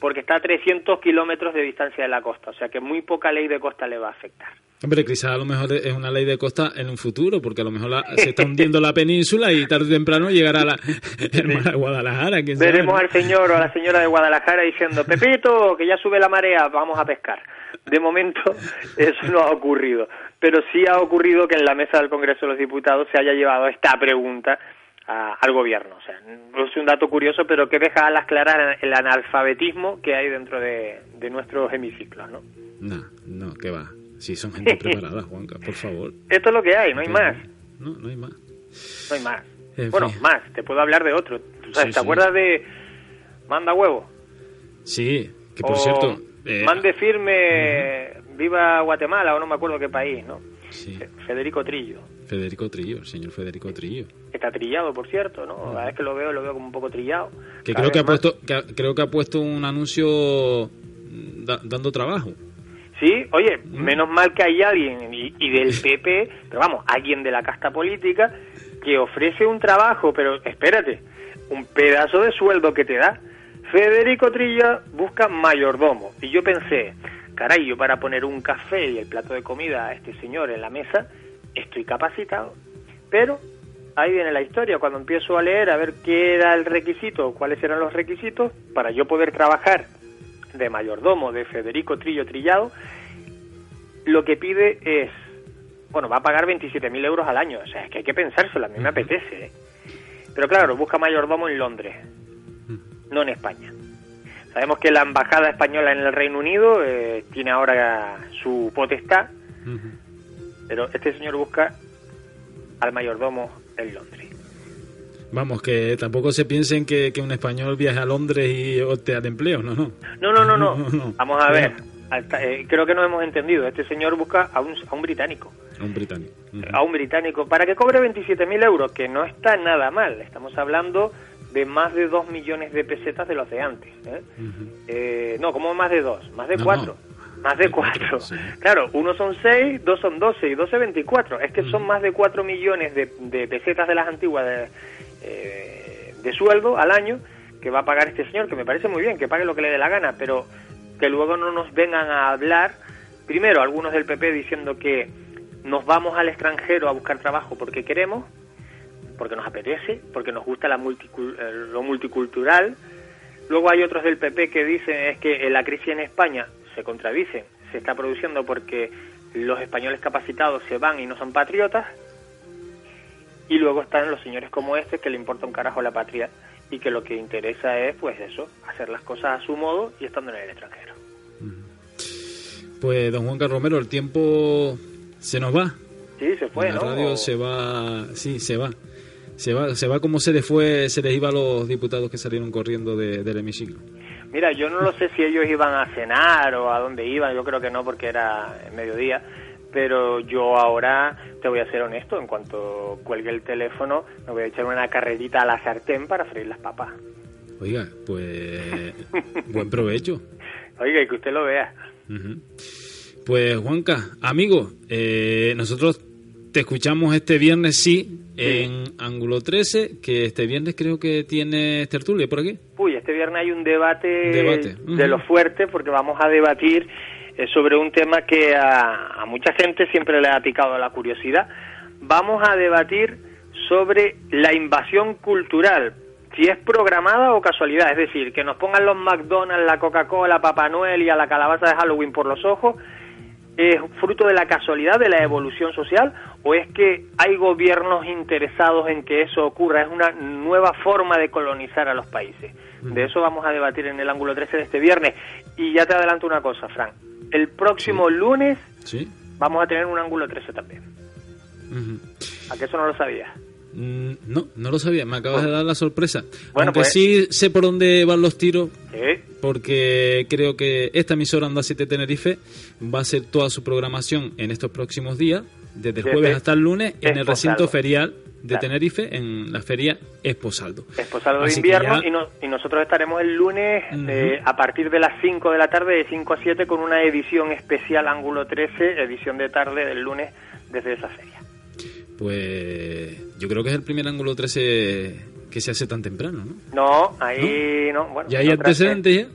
porque está a 300 kilómetros de distancia de la costa, o sea que muy poca ley de costa le va a afectar. Hombre, quizás a lo mejor es una ley de costa en un futuro, porque a lo mejor la- se está hundiendo la península y tarde o temprano llegará la, el mar a Guadalajara. quién sabe, Veremos al señor o a la señora de Guadalajara diciendo, Pepito, que ya sube la marea, vamos a pescar. De momento [LAUGHS] eso no ha ocurrido, pero sí ha ocurrido que en la mesa del Congreso de los Diputados se haya llevado esta pregunta a- al gobierno. O sea, es un dato curioso, pero que deja a las claras el analfabetismo que hay dentro de, de nuestros hemiciclos. ¿no? No, no, que va. Si son gente [LAUGHS] preparada, Juanca, por favor. Esto es lo que hay, no hay más. No, no hay más. No hay más. En bueno, fin. más, te puedo hablar de otro. ¿Tú sabes, Sí, ¿Te sí. acuerdas de Manda Huevo? Sí, que por O cierto... eh, Mande firme, viva Guatemala o no me acuerdo qué país, ¿no? sí, Federico Trillo. Federico Trillo, el señor Federico Trillo. Está trillado, por cierto, ¿no? Cada vez que lo veo, lo veo como un poco trillado. Que Cada creo que, ha más. puesto, que ha- creo que ha puesto un anuncio mm, da- dando trabajo. Sí, oye, menos mal que hay alguien, y, y del [LAUGHS] PP, pero vamos, alguien de la casta política, que ofrece un trabajo, pero espérate, un pedazo de sueldo que te da. Federico Trilla busca mayordomo. Y yo pensé, caray, yo para poner un café y el plato de comida a este señor en la mesa, estoy capacitado. Pero ahí viene la historia, cuando empiezo a leer a ver qué era el requisito, cuáles eran los requisitos para yo poder trabajar de mayordomo de Federico Trillo Trillado, lo que pide es, bueno, va a pagar 27.000 euros al año, o sea, es que hay que pensárselo, a mí me apetece, ¿eh? Pero claro, busca mayordomo en Londres, no en España. Sabemos que la embajada española en el Reino Unido eh, tiene ahora su potestad, pero este señor busca al mayordomo en Londres. Vamos, que tampoco se piensen que, que un español viaje a Londres y opte de empleo, no, no. No, no, no, no. [LAUGHS] No, no. Vamos a ver. Hasta- eh, creo que nos hemos entendido. Este señor busca a un, a un británico. A un británico. A un británico. Para que cobre 27.000 euros, que no está nada mal. Estamos hablando de más de 2 millones de pesetas de los de antes. ¿eh? Eh, no, como más de 2, más de No, 4. Más de 4. Claro, uno son 6, dos son 12 y 12 24. Es que son más de 4 millones de, de pesetas de las antiguas de, eh, de sueldo al año que va a pagar este señor, que me parece muy bien, que pague lo que le dé la gana, pero que luego no nos vengan a hablar, primero algunos del PP diciendo que nos vamos al extranjero a buscar trabajo porque queremos, porque nos apetece, porque nos gusta la multicul- eh, lo multicultural. Luego hay otros del PP que dicen es que la crisis en España se contradicen, se está produciendo porque los españoles capacitados se van y no son patriotas. Y luego están los señores como este que le importa un carajo la patria y que lo que interesa es, pues eso, hacer las cosas a su modo y estando en el extranjero. Pues, don Juan Carlos Romero, el tiempo se nos va. Sí, se fue, la ¿no? radio se va, sí, se va. Se va, se va como se les fue, se les iba a los diputados que salieron corriendo de- del hemiciclo. Mira, yo no lo sé si ellos iban a cenar o a dónde iban, yo creo que no porque era mediodía, pero yo ahora te voy a ser honesto, en cuanto cuelgue el teléfono me voy a echar una carrerita a la sartén para freír las papas. Oiga, pues [LAUGHS] buen provecho. Oiga, y que usted lo vea. Pues Juanca, amigo, eh, nosotros te escuchamos este viernes sí en Ángulo 13, que este viernes creo que tiene tertulia por aquí. Uy, este viernes hay un debate, Debate, de lo fuerte porque vamos a debatir eh, sobre un tema que a, a mucha gente siempre le ha picado la curiosidad. Vamos a debatir sobre la invasión cultural, si es programada o casualidad, es decir, que nos pongan los McDonald's, la Coca-Cola, Papá Noel y a la calabaza de Halloween por los ojos, ¿es fruto de la casualidad, de la evolución social, o es que hay gobiernos interesados en que eso ocurra? Es una nueva forma de colonizar a los países. De eso vamos a debatir en el ángulo 13 de este viernes. Y ya te adelanto una cosa, Fran. El próximo lunes Sí. vamos a tener un ángulo 13 también. ¿A que eso no lo sabías? Mm, No, no lo sabía, me acabas de dar la sorpresa. Bueno, Aunque pues- sí sé por dónde van los tiros, Sí. porque creo que esta emisora Onda 7 Tenerife va a hacer toda su programación en estos próximos días, desde el Desde jueves hasta el lunes, en el Esposaldo. recinto ferial de Claro. Tenerife, en la feria Esposaldo. Esposado de Así invierno ya- y, no- y nosotros estaremos el lunes eh, a partir de las 5 de la tarde, de 5 a 7, con una edición especial Ángulo 13, edición de tarde del lunes desde esa feria. Pues yo creo que es el primer ángulo 13 que se hace tan temprano, ¿no? No, ahí no. Bueno, ¿Ya hay antecedentes ya?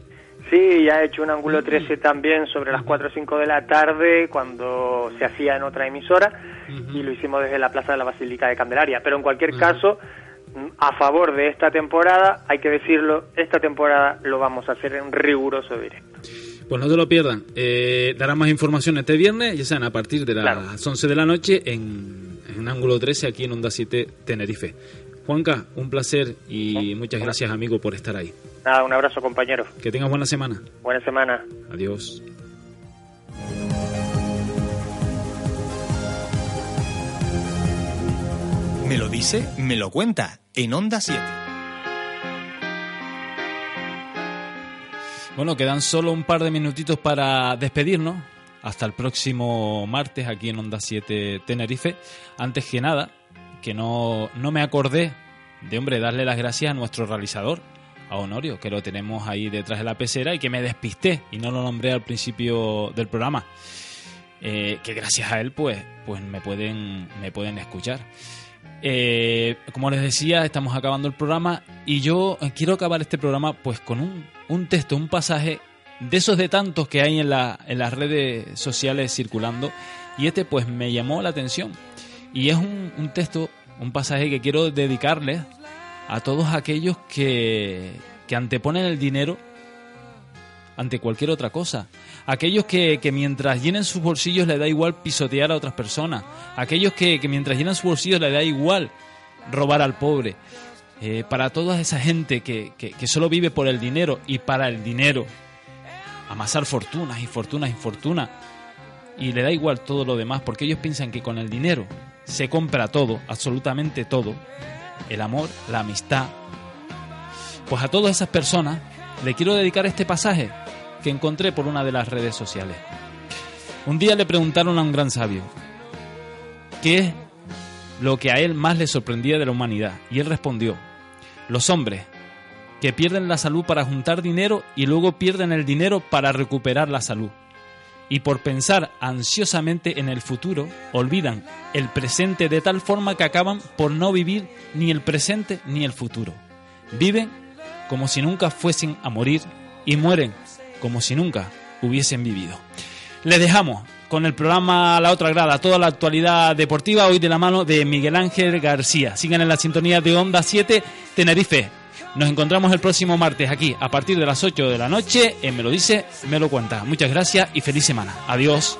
Sí, ya he hecho un ángulo 13 también sobre las 4 o 5 de la tarde cuando se hacía en otra emisora y lo hicimos desde la Plaza de la Basílica de Candelaria. Pero en cualquier caso, mm, a favor de esta temporada, hay que decirlo, esta temporada lo vamos a hacer en riguroso directo. Pues no te lo pierdan. Eh, darán más información este viernes, ya sean a partir de las 11 de la noche en, en Ángulo 13 aquí en Onda 7 Tenerife. Juanca, un placer y muchas gracias amigo por estar ahí. Nada, un abrazo compañero. Que tengas buena semana. Buena semana. Adiós. Me lo dice, me lo cuenta, en Onda 7. Bueno, quedan solo un par de minutitos para despedirnos. Hasta el próximo martes aquí en Onda 7 Tenerife. Antes que nada, que no, no me acordé de, hombre, darle las gracias a nuestro realizador, a Honorio, que lo tenemos ahí detrás de la pecera y que me despisté y no lo nombré al principio del programa. Eh, que gracias a él, pues, pues me pueden, me pueden escuchar. Eh, como les decía, estamos acabando el programa y yo quiero acabar este programa pues con un, un texto, un pasaje de esos de tantos que hay en, en las redes sociales circulando y este pues me llamó la atención y es un, un texto, un pasaje que quiero dedicarles a todos aquellos que, que anteponen el dinero ante cualquier otra cosa. Aquellos que, que mientras llenen sus bolsillos le da igual pisotear a otras personas. Aquellos que, que mientras llenan sus bolsillos le da igual robar al pobre. Eh, para toda esa gente que, que, que solo vive por el dinero y para el dinero amasar fortunas y fortunas y fortunas y le da igual todo lo demás porque ellos piensan que con el dinero se compra todo, absolutamente todo, el amor, la amistad. Pues a todas esas personas le quiero dedicar este pasaje que encontré por una de las redes sociales. Un día le preguntaron a un gran sabio qué es lo que a él más le sorprendía de la humanidad y él respondió, los hombres que pierden la salud para juntar dinero y luego pierden el dinero para recuperar la salud. Y por pensar ansiosamente en el futuro, olvidan el presente de tal forma que acaban por no vivir ni el presente ni el futuro. Viven como si nunca fuesen a morir y mueren como si nunca hubiesen vivido. Les dejamos con el programa La Otra Grada, toda la actualidad deportiva, hoy de la mano de Miguel Ángel García. Sigan en la sintonía de Onda 7 Tenerife. Nos encontramos el próximo martes aquí a partir de las 8 de la noche en Me lo dice, me lo cuenta. Muchas gracias y feliz semana. Adiós.